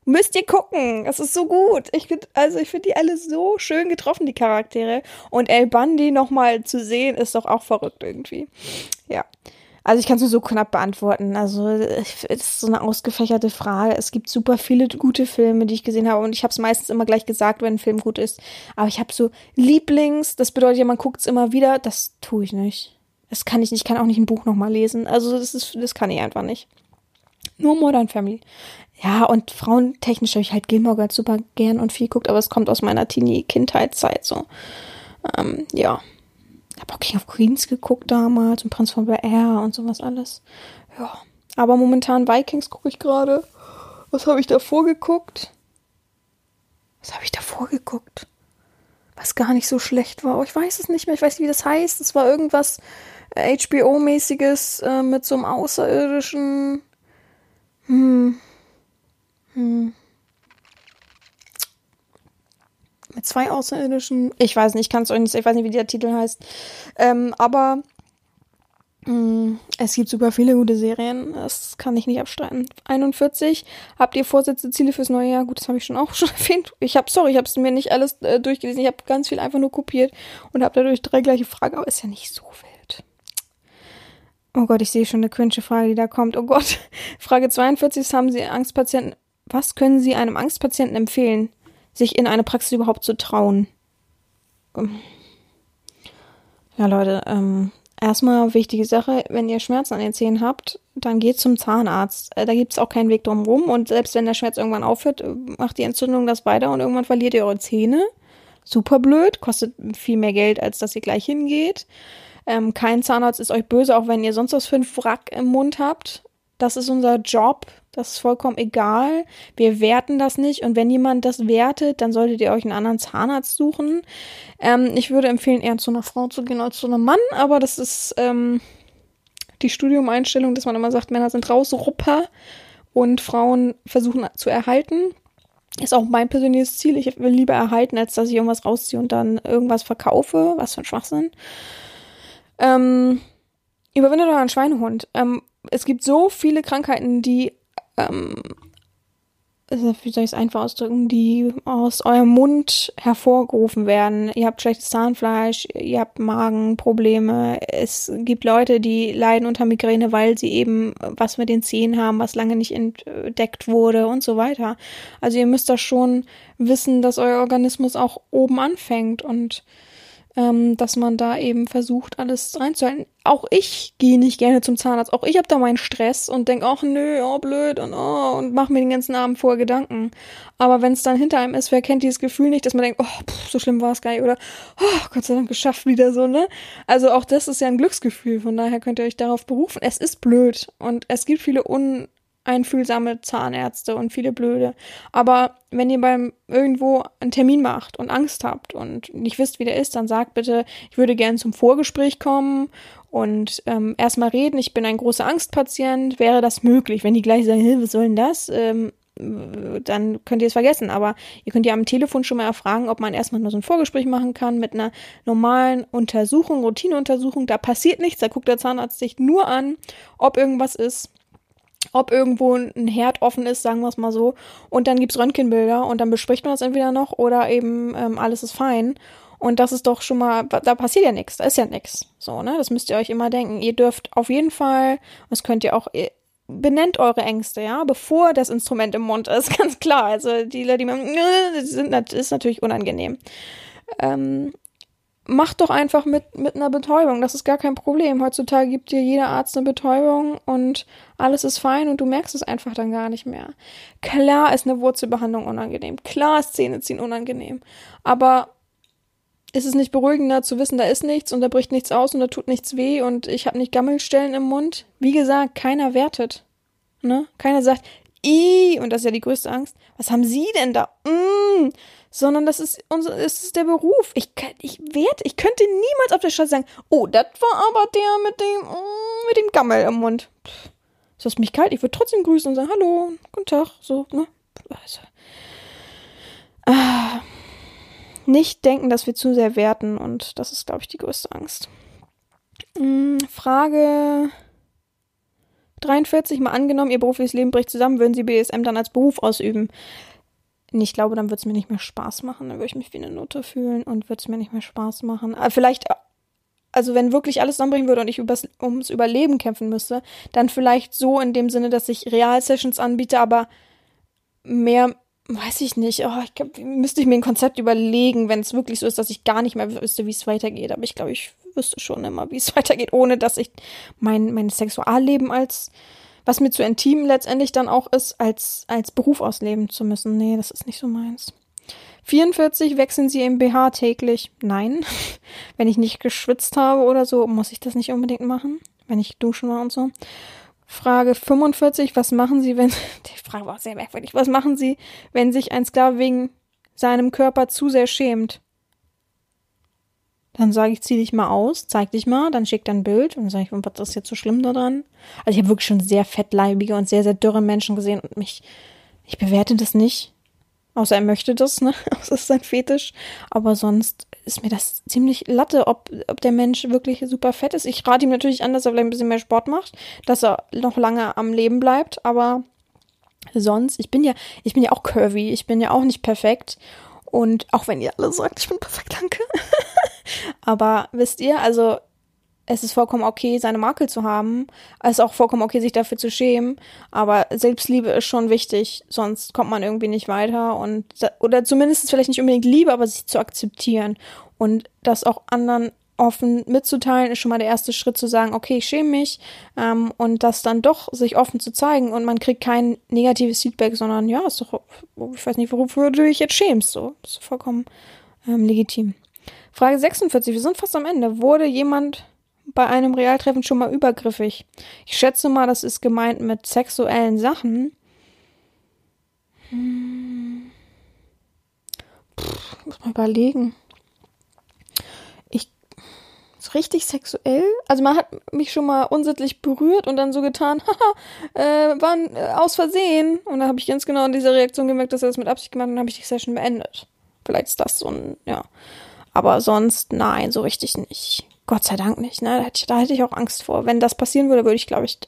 Müsst ihr gucken. Es ist so gut. Ich finde, also ich finde die alle so schön getroffen, die Charaktere. Und El Bundy nochmal zu sehen, ist doch auch verrückt irgendwie. Ja. Also ich kann es nur so knapp beantworten. Also es ist so eine ausgefächerte Frage. Es gibt super viele gute Filme, die ich gesehen habe und ich habe es meistens immer gleich gesagt, wenn ein Film gut ist. Aber ich habe so Lieblings, das bedeutet ja, man guckt es immer wieder. Das tue ich nicht. Das kann ich nicht. Ich kann auch nicht ein Buch nochmal lesen. Also das ist, das kann ich einfach nicht. Nur Modern Family. Ja, und frauentechnisch habe ich halt Gilmore Girls super gern und viel geguckt, aber es kommt aus meiner Teenie-Kindheitszeit so. Ähm, ja. Ich habe auch King of Queens geguckt damals und Prinz von Air und sowas alles. Ja. Aber momentan Vikings gucke ich gerade. Was habe ich davor geguckt? Was habe ich davor geguckt? Was gar nicht so schlecht war. Oh, ich weiß es nicht mehr. Ich weiß nicht, wie das heißt. Es war irgendwas HBO-mäßiges äh, mit so einem außerirdischen hm. Hm. Mit zwei Außerirdischen. Ich weiß nicht, ich kann es euch nicht, ich weiß nicht, wie der Titel heißt. Ähm, aber mh, hm, es gibt super viele gute Serien. Das kann ich nicht abstreiten. 41. Habt ihr Vorsätze, Ziele fürs neue Jahr? Gut, das habe ich schon auch schon erwähnt. Ich habe, sorry, ich habe es mir nicht alles äh, durchgelesen. Ich habe ganz viel einfach nur kopiert und habe dadurch drei gleiche Fragen. Aber ist ja nicht so wild. Oh Gott, ich sehe schon eine cringe Frage, die da kommt. Oh Gott. Frage 42. Haben Sie Angstpatienten? Was können Sie einem Angstpatienten empfehlen, sich in eine Praxis überhaupt zu trauen? Ähm. Ja, Leute, ähm, erstmal wichtige Sache, wenn ihr Schmerzen an den Zähnen habt, dann geht zum Zahnarzt. Äh, da gibt's auch keinen Weg drum rum. Und selbst wenn der Schmerz irgendwann aufhört, äh, macht die Entzündung das weiter und irgendwann verliert ihr eure Zähne. Super blöd, kostet viel mehr Geld, als dass ihr gleich hingeht. Ähm, kein Zahnarzt ist euch böse, auch wenn ihr sonst was für einen Wrack im Mund habt. Das ist unser Job. Das ist vollkommen egal. Wir werten das nicht. Und wenn jemand das wertet, dann solltet ihr euch einen anderen Zahnarzt suchen. Ähm, ich würde empfehlen, eher zu einer Frau zu gehen als zu einem Mann. Aber das ist ähm, die Studiumeinstellung, dass man immer sagt, Männer sind raus, Rupper. Und Frauen versuchen zu erhalten. Ist auch mein persönliches Ziel. Ich will lieber erhalten, als dass ich irgendwas rausziehe und dann irgendwas verkaufe. Was für ein Schwachsinn. Ähm, überwindet euren Schweinehund. Ähm, es gibt so viele Krankheiten, die, ähm, wie soll ich es einfach ausdrücken, die aus eurem Mund hervorgerufen werden. Ihr habt schlechtes Zahnfleisch, ihr habt Magenprobleme. Es gibt Leute, die leiden unter Migräne, weil sie eben was mit den Zähnen haben, was lange nicht entdeckt wurde und so weiter. Also ihr müsst da schon wissen, dass euer Organismus auch oben anfängt und ähm, dass man da eben versucht, alles reinzuhalten. Auch ich gehe nicht gerne zum Zahnarzt. Auch ich habe da meinen Stress und denke, ach nö, oh blöd und oh und mache mir den ganzen Abend vorher Gedanken. Aber wenn es dann hinter einem ist, wer kennt dieses Gefühl nicht, dass man denkt, oh, pff, so schlimm war es gar nicht oder oh, Gott sei Dank geschafft wieder so, ne? Also auch das ist ja ein Glücksgefühl. Von daher könnt ihr euch darauf berufen. Es ist blöd und es gibt viele un einfühlsame Zahnärzte und viele blöde. Aber wenn ihr beim irgendwo einen Termin macht und Angst habt und nicht wisst, wie der ist, dann sagt bitte, ich würde gerne zum Vorgespräch kommen und ähm, erstmal reden. Ich bin ein großer Angstpatient. Wäre das möglich? Wenn die gleich sagen, hey, was soll denn das? Ähm, dann könnt ihr es vergessen. Aber ihr könnt ja am Telefon schon mal erfragen, ob man erstmal nur so ein Vorgespräch machen kann mit einer normalen Untersuchung, Routineuntersuchung. Da passiert nichts. Da guckt der Zahnarzt sich nur an, ob irgendwas ist ob irgendwo ein Herd offen ist, sagen wir es mal so. Und dann gibt's Röntgenbilder und dann bespricht man das entweder noch oder eben ähm, alles ist fein. Und das ist doch schon mal, da passiert ja nichts, da ist ja nichts. So, ne? Das müsst ihr euch immer denken. Ihr dürft auf jeden Fall, das könnt ihr auch, benennt eure Ängste, ja, bevor das Instrument im Mund ist, ganz klar. Also die Leute, die sind, das ist natürlich unangenehm. Ähm, macht doch einfach mit, mit einer Betäubung. Das ist gar kein Problem. Heutzutage gibt dir jeder Arzt eine Betäubung und alles ist fein und du merkst es einfach dann gar nicht mehr. Klar ist eine Wurzelbehandlung unangenehm. Klar ist Zähneziehen unangenehm. Aber ist es nicht beruhigender zu wissen, da ist nichts und da bricht nichts aus und da tut nichts weh und ich habe nicht Gammelstellen im Mund? Wie gesagt, keiner wertet. Ne? Keiner sagt, i und das ist ja die größte Angst. Was haben Sie denn da? Mm, sondern das ist unser, es ist der Beruf. Ich, ich werde, ich könnte niemals auf der Straße sagen, oh, das war aber der mit dem, mm, mit dem Gammel im Mund. Pff, ist das mich kalt? Ich würde trotzdem grüßen und sagen, hallo, guten Tag, so, ne? Also, ah, nicht denken, dass wir zu sehr werten und das ist, glaube ich, die größte Angst. Hm, Frage 43, mal angenommen, Ihr berufliches Leben bricht zusammen, würden Sie BSM dann als Beruf ausüben? Ich glaube, dann wird es mir nicht mehr Spaß machen. Dann würde ich mich wie eine Nutte fühlen und würde es mir nicht mehr Spaß machen. Aber vielleicht, also wenn wirklich alles zusammenbringen würde und ich übers, ums Überleben kämpfen müsste, dann vielleicht so in dem Sinne, dass ich Real-Sessions anbiete, aber mehr, weiß ich nicht. Oh, ich glaub, müsste ich mir ein Konzept überlegen, wenn es wirklich so ist, dass ich gar nicht mehr wüsste, wie es weitergeht. Aber ich glaube, ich wüsste schon immer, wie es weitergeht, ohne dass ich mein, mein Sexualleben als was mir zu intim letztendlich dann auch ist, als, als Beruf ausleben zu müssen. Nee, das ist nicht so meins. 44 wechseln Sie im BH täglich? Nein. Wenn ich nicht geschwitzt habe oder so, muss ich das nicht unbedingt machen. Wenn ich duschen war und so. Frage 45, was machen Sie, wenn, die Frage war sehr merkwürdig, was machen Sie, wenn sich ein Sklave wegen seinem Körper zu sehr schämt? Dann sage ich, zieh dich mal aus, zeig dich mal, dann schickt er ein Bild und sage ich, was ist jetzt so schlimm daran? Also ich habe wirklich schon sehr fettleibige und sehr, sehr dürre Menschen gesehen und mich, ich bewerte das nicht. Außer er möchte das, ne? Das ist sein Fetisch. Aber sonst ist mir das ziemlich latte, ob, ob der Mensch wirklich super fett ist. Ich rate ihm natürlich an, dass er vielleicht ein bisschen mehr Sport macht, dass er noch lange am Leben bleibt, aber sonst, ich bin ja, ich bin ja auch curvy, ich bin ja auch nicht perfekt. Und auch wenn ihr alle sagt, ich bin perfekt, danke. Aber wisst ihr, also es ist vollkommen okay, seine Makel zu haben. Es ist auch vollkommen okay, sich dafür zu schämen. Aber Selbstliebe ist schon wichtig, sonst kommt man irgendwie nicht weiter und oder zumindest vielleicht nicht unbedingt Liebe, aber sich zu akzeptieren und das auch anderen offen mitzuteilen, ist schon mal der erste Schritt zu sagen, okay, ich schäme mich ähm, und das dann doch sich offen zu zeigen und man kriegt kein negatives Feedback, sondern ja, ist doch, ich weiß nicht, wofür du dich jetzt schämst, so, ist vollkommen ähm, legitim. Frage 46, wir sind fast am Ende. Wurde jemand bei einem Realtreffen schon mal übergriffig? Ich schätze mal, das ist gemeint mit sexuellen Sachen. Hm. Pff, muss mal überlegen. Ich. Ist richtig sexuell? Also, man hat mich schon mal unsittlich berührt und dann so getan, haha, äh, war äh, aus Versehen. Und da habe ich ganz genau in dieser Reaktion gemerkt, dass er das mit Absicht gemacht hat und dann habe ich die Session beendet. Vielleicht ist das so ein, ja. Aber sonst, nein, so richtig nicht. Gott sei Dank nicht. Ne? Da, hätte ich, da hätte ich auch Angst vor. Wenn das passieren würde, würde ich, glaube ich,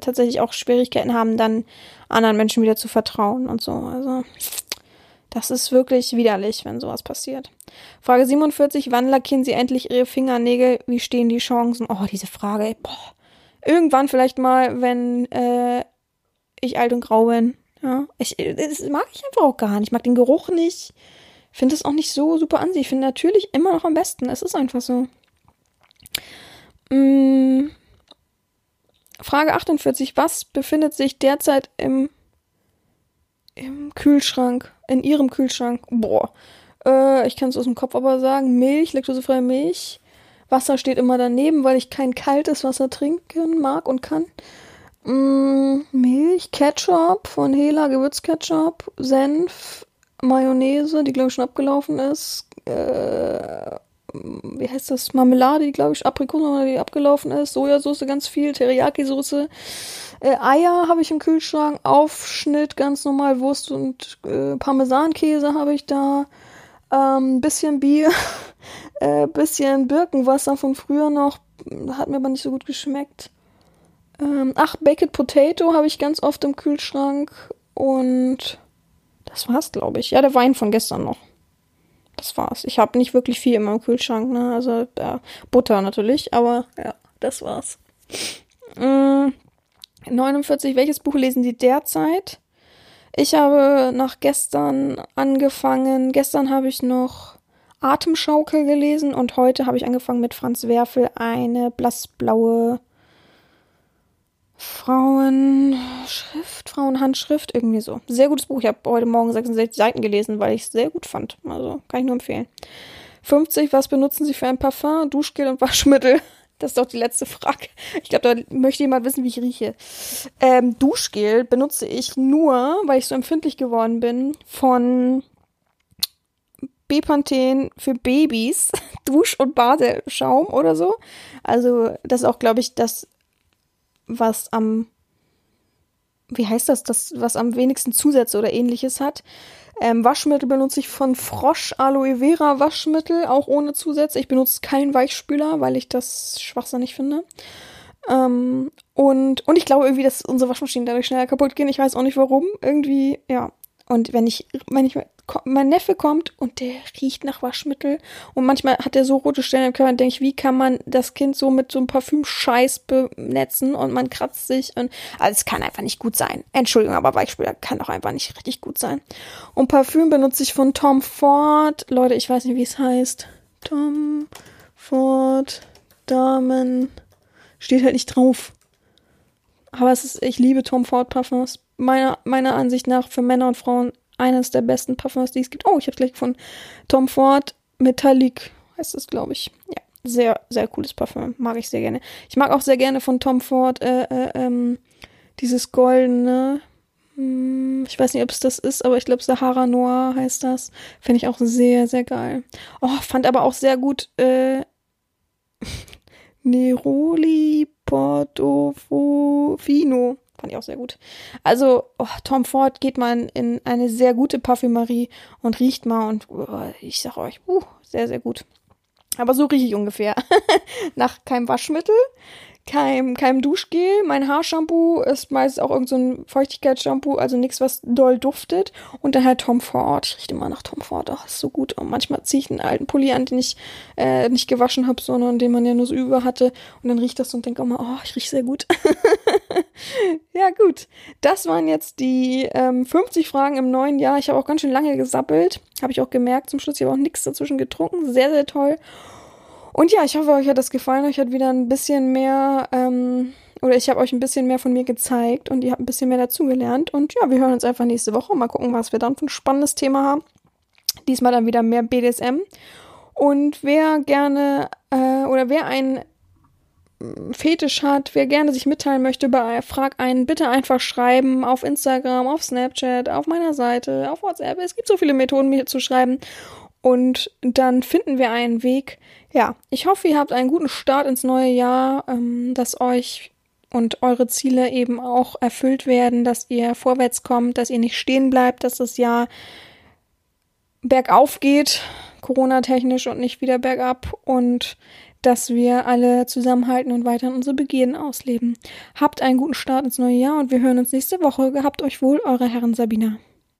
tatsächlich auch Schwierigkeiten haben, dann anderen Menschen wieder zu vertrauen und so. Also, das ist wirklich widerlich, wenn sowas passiert. Frage 47. Wann lackieren Sie endlich Ihre Fingernägel? Wie stehen die Chancen? Oh, diese Frage. Boah. Irgendwann vielleicht mal, wenn äh, ich alt und grau bin. Ja, ich, das mag ich einfach auch gar nicht. Ich mag den Geruch nicht finde es auch nicht so super an. Ich finde natürlich immer noch am besten. Es ist einfach so. Hm. Frage 48. Was befindet sich derzeit im, im Kühlschrank? In Ihrem Kühlschrank? Boah. Äh, ich kann es aus dem Kopf aber sagen. Milch, laktosefreie Milch. Wasser steht immer daneben, weil ich kein kaltes Wasser trinken mag und kann. Mm, Milch, Ketchup von Hela, Gewürzketchup, Senf, Mayonnaise, die glaube ich schon abgelaufen ist. Äh, wie heißt das? Marmelade, die glaube ich Aprikosen, die abgelaufen ist. Sojasauce ganz viel, Teriyaki-Soße. Äh, Eier habe ich im Kühlschrank. Aufschnitt ganz normal Wurst und äh, Parmesankäse habe ich da. Ähm, bisschen Bier, äh, bisschen Birkenwasser von früher noch. Hat mir aber nicht so gut geschmeckt. Ähm, ach, Baked Potato habe ich ganz oft im Kühlschrank. Und das war's, glaube ich. Ja, der Wein von gestern noch. Das war's. Ich habe nicht wirklich viel in meinem Kühlschrank, ne? Also ja, Butter natürlich, aber ja, das war's. Mm, 49. Welches Buch lesen Sie derzeit? Ich habe nach gestern angefangen. Gestern habe ich noch Atemschaukel gelesen und heute habe ich angefangen mit Franz Werfel eine blassblaue Frauenschrift, Frauenhandschrift, irgendwie so. Sehr gutes Buch. Ich habe heute Morgen 66 Seiten gelesen, weil ich es sehr gut fand. Also kann ich nur empfehlen. 50. Was benutzen Sie für ein Parfum, Duschgel und Waschmittel? Das ist doch die letzte Frage. Ich glaube, da möchte jemand wissen, wie ich rieche. Ähm, Duschgel benutze ich nur, weil ich so empfindlich geworden bin, von Bepanthen für Babys, Dusch- und Badeschaum oder so. Also, das ist auch, glaube ich, das was am, wie heißt das, das, was am wenigsten Zusätze oder ähnliches hat. Ähm, Waschmittel benutze ich von Frosch Aloe Vera Waschmittel, auch ohne Zusätze. Ich benutze keinen Weichspüler, weil ich das schwachsinnig finde. Ähm, und, und ich glaube irgendwie, dass unsere Waschmaschinen dadurch schneller kaputt gehen. Ich weiß auch nicht warum. Irgendwie, ja. Und wenn ich, wenn ich mein Neffe kommt und der riecht nach Waschmittel und manchmal hat er so rote Stellen im Körper und denke ich, wie kann man das Kind so mit so einem Parfümscheiß benetzen und man kratzt sich und also es kann einfach nicht gut sein. Entschuldigung, aber Weichspüler kann doch einfach nicht richtig gut sein. Und Parfüm benutze ich von Tom Ford. Leute, ich weiß nicht, wie es heißt. Tom Ford Damen steht halt nicht drauf. Aber es ist, ich liebe Tom Ford Parfums. Meiner, meiner Ansicht nach für Männer und Frauen eines der besten Parfums, die es gibt. Oh, ich habe gleich von Tom Ford Metallic heißt es, glaube ich. Ja, sehr, sehr cooles Parfum. Mag ich sehr gerne. Ich mag auch sehr gerne von Tom Ford äh, äh, ähm, dieses goldene. Hm, ich weiß nicht, ob es das ist, aber ich glaube Sahara Noir heißt das. Finde ich auch sehr, sehr geil. Oh, fand aber auch sehr gut äh, Neroli Portofino. Fand ich auch sehr gut. Also, oh, Tom Ford geht man in eine sehr gute Parfümerie und riecht mal und oh, ich sag euch, uh, sehr, sehr gut. Aber so rieche ich ungefähr. Nach keinem Waschmittel, kein, kein Duschgel. Mein Haarshampoo ist meist auch irgendein so Feuchtigkeitsshampoo, also nichts, was doll duftet. Und dann halt Tom Ford. Ich rieche immer nach Tom Ford. Ach, ist so gut. Und manchmal ziehe ich einen alten Pulli an, den ich äh, nicht gewaschen habe, sondern den man ja nur so über hatte. Und dann riecht das und denke immer, oh, ich rieche sehr gut. ja, gut. Das waren jetzt die ähm, 50 Fragen im neuen Jahr. Ich habe auch ganz schön lange gesappelt. Habe ich auch gemerkt zum Schluss. Ich habe auch nichts dazwischen getrunken. Sehr, sehr toll. Und ja, ich hoffe, euch hat das gefallen. Euch hat wieder ein bisschen mehr, ähm, oder ich habe euch ein bisschen mehr von mir gezeigt und ihr habt ein bisschen mehr dazugelernt. Und ja, wir hören uns einfach nächste Woche. Mal gucken, was wir dann für ein spannendes Thema haben. Diesmal dann wieder mehr BDSM. Und wer gerne, äh, oder wer einen Fetisch hat, wer gerne sich mitteilen möchte, bei frag einen, bitte einfach schreiben auf Instagram, auf Snapchat, auf meiner Seite, auf WhatsApp. Es gibt so viele Methoden, mir zu schreiben. Und dann finden wir einen Weg. Ja, ich hoffe, ihr habt einen guten Start ins neue Jahr, ähm, dass euch und eure Ziele eben auch erfüllt werden, dass ihr vorwärts kommt, dass ihr nicht stehen bleibt, dass das Jahr bergauf geht, Corona-technisch und nicht wieder bergab und dass wir alle zusammenhalten und weiter unsere Begierden ausleben. Habt einen guten Start ins neue Jahr und wir hören uns nächste Woche. Gehabt euch wohl, eure Herren Sabina.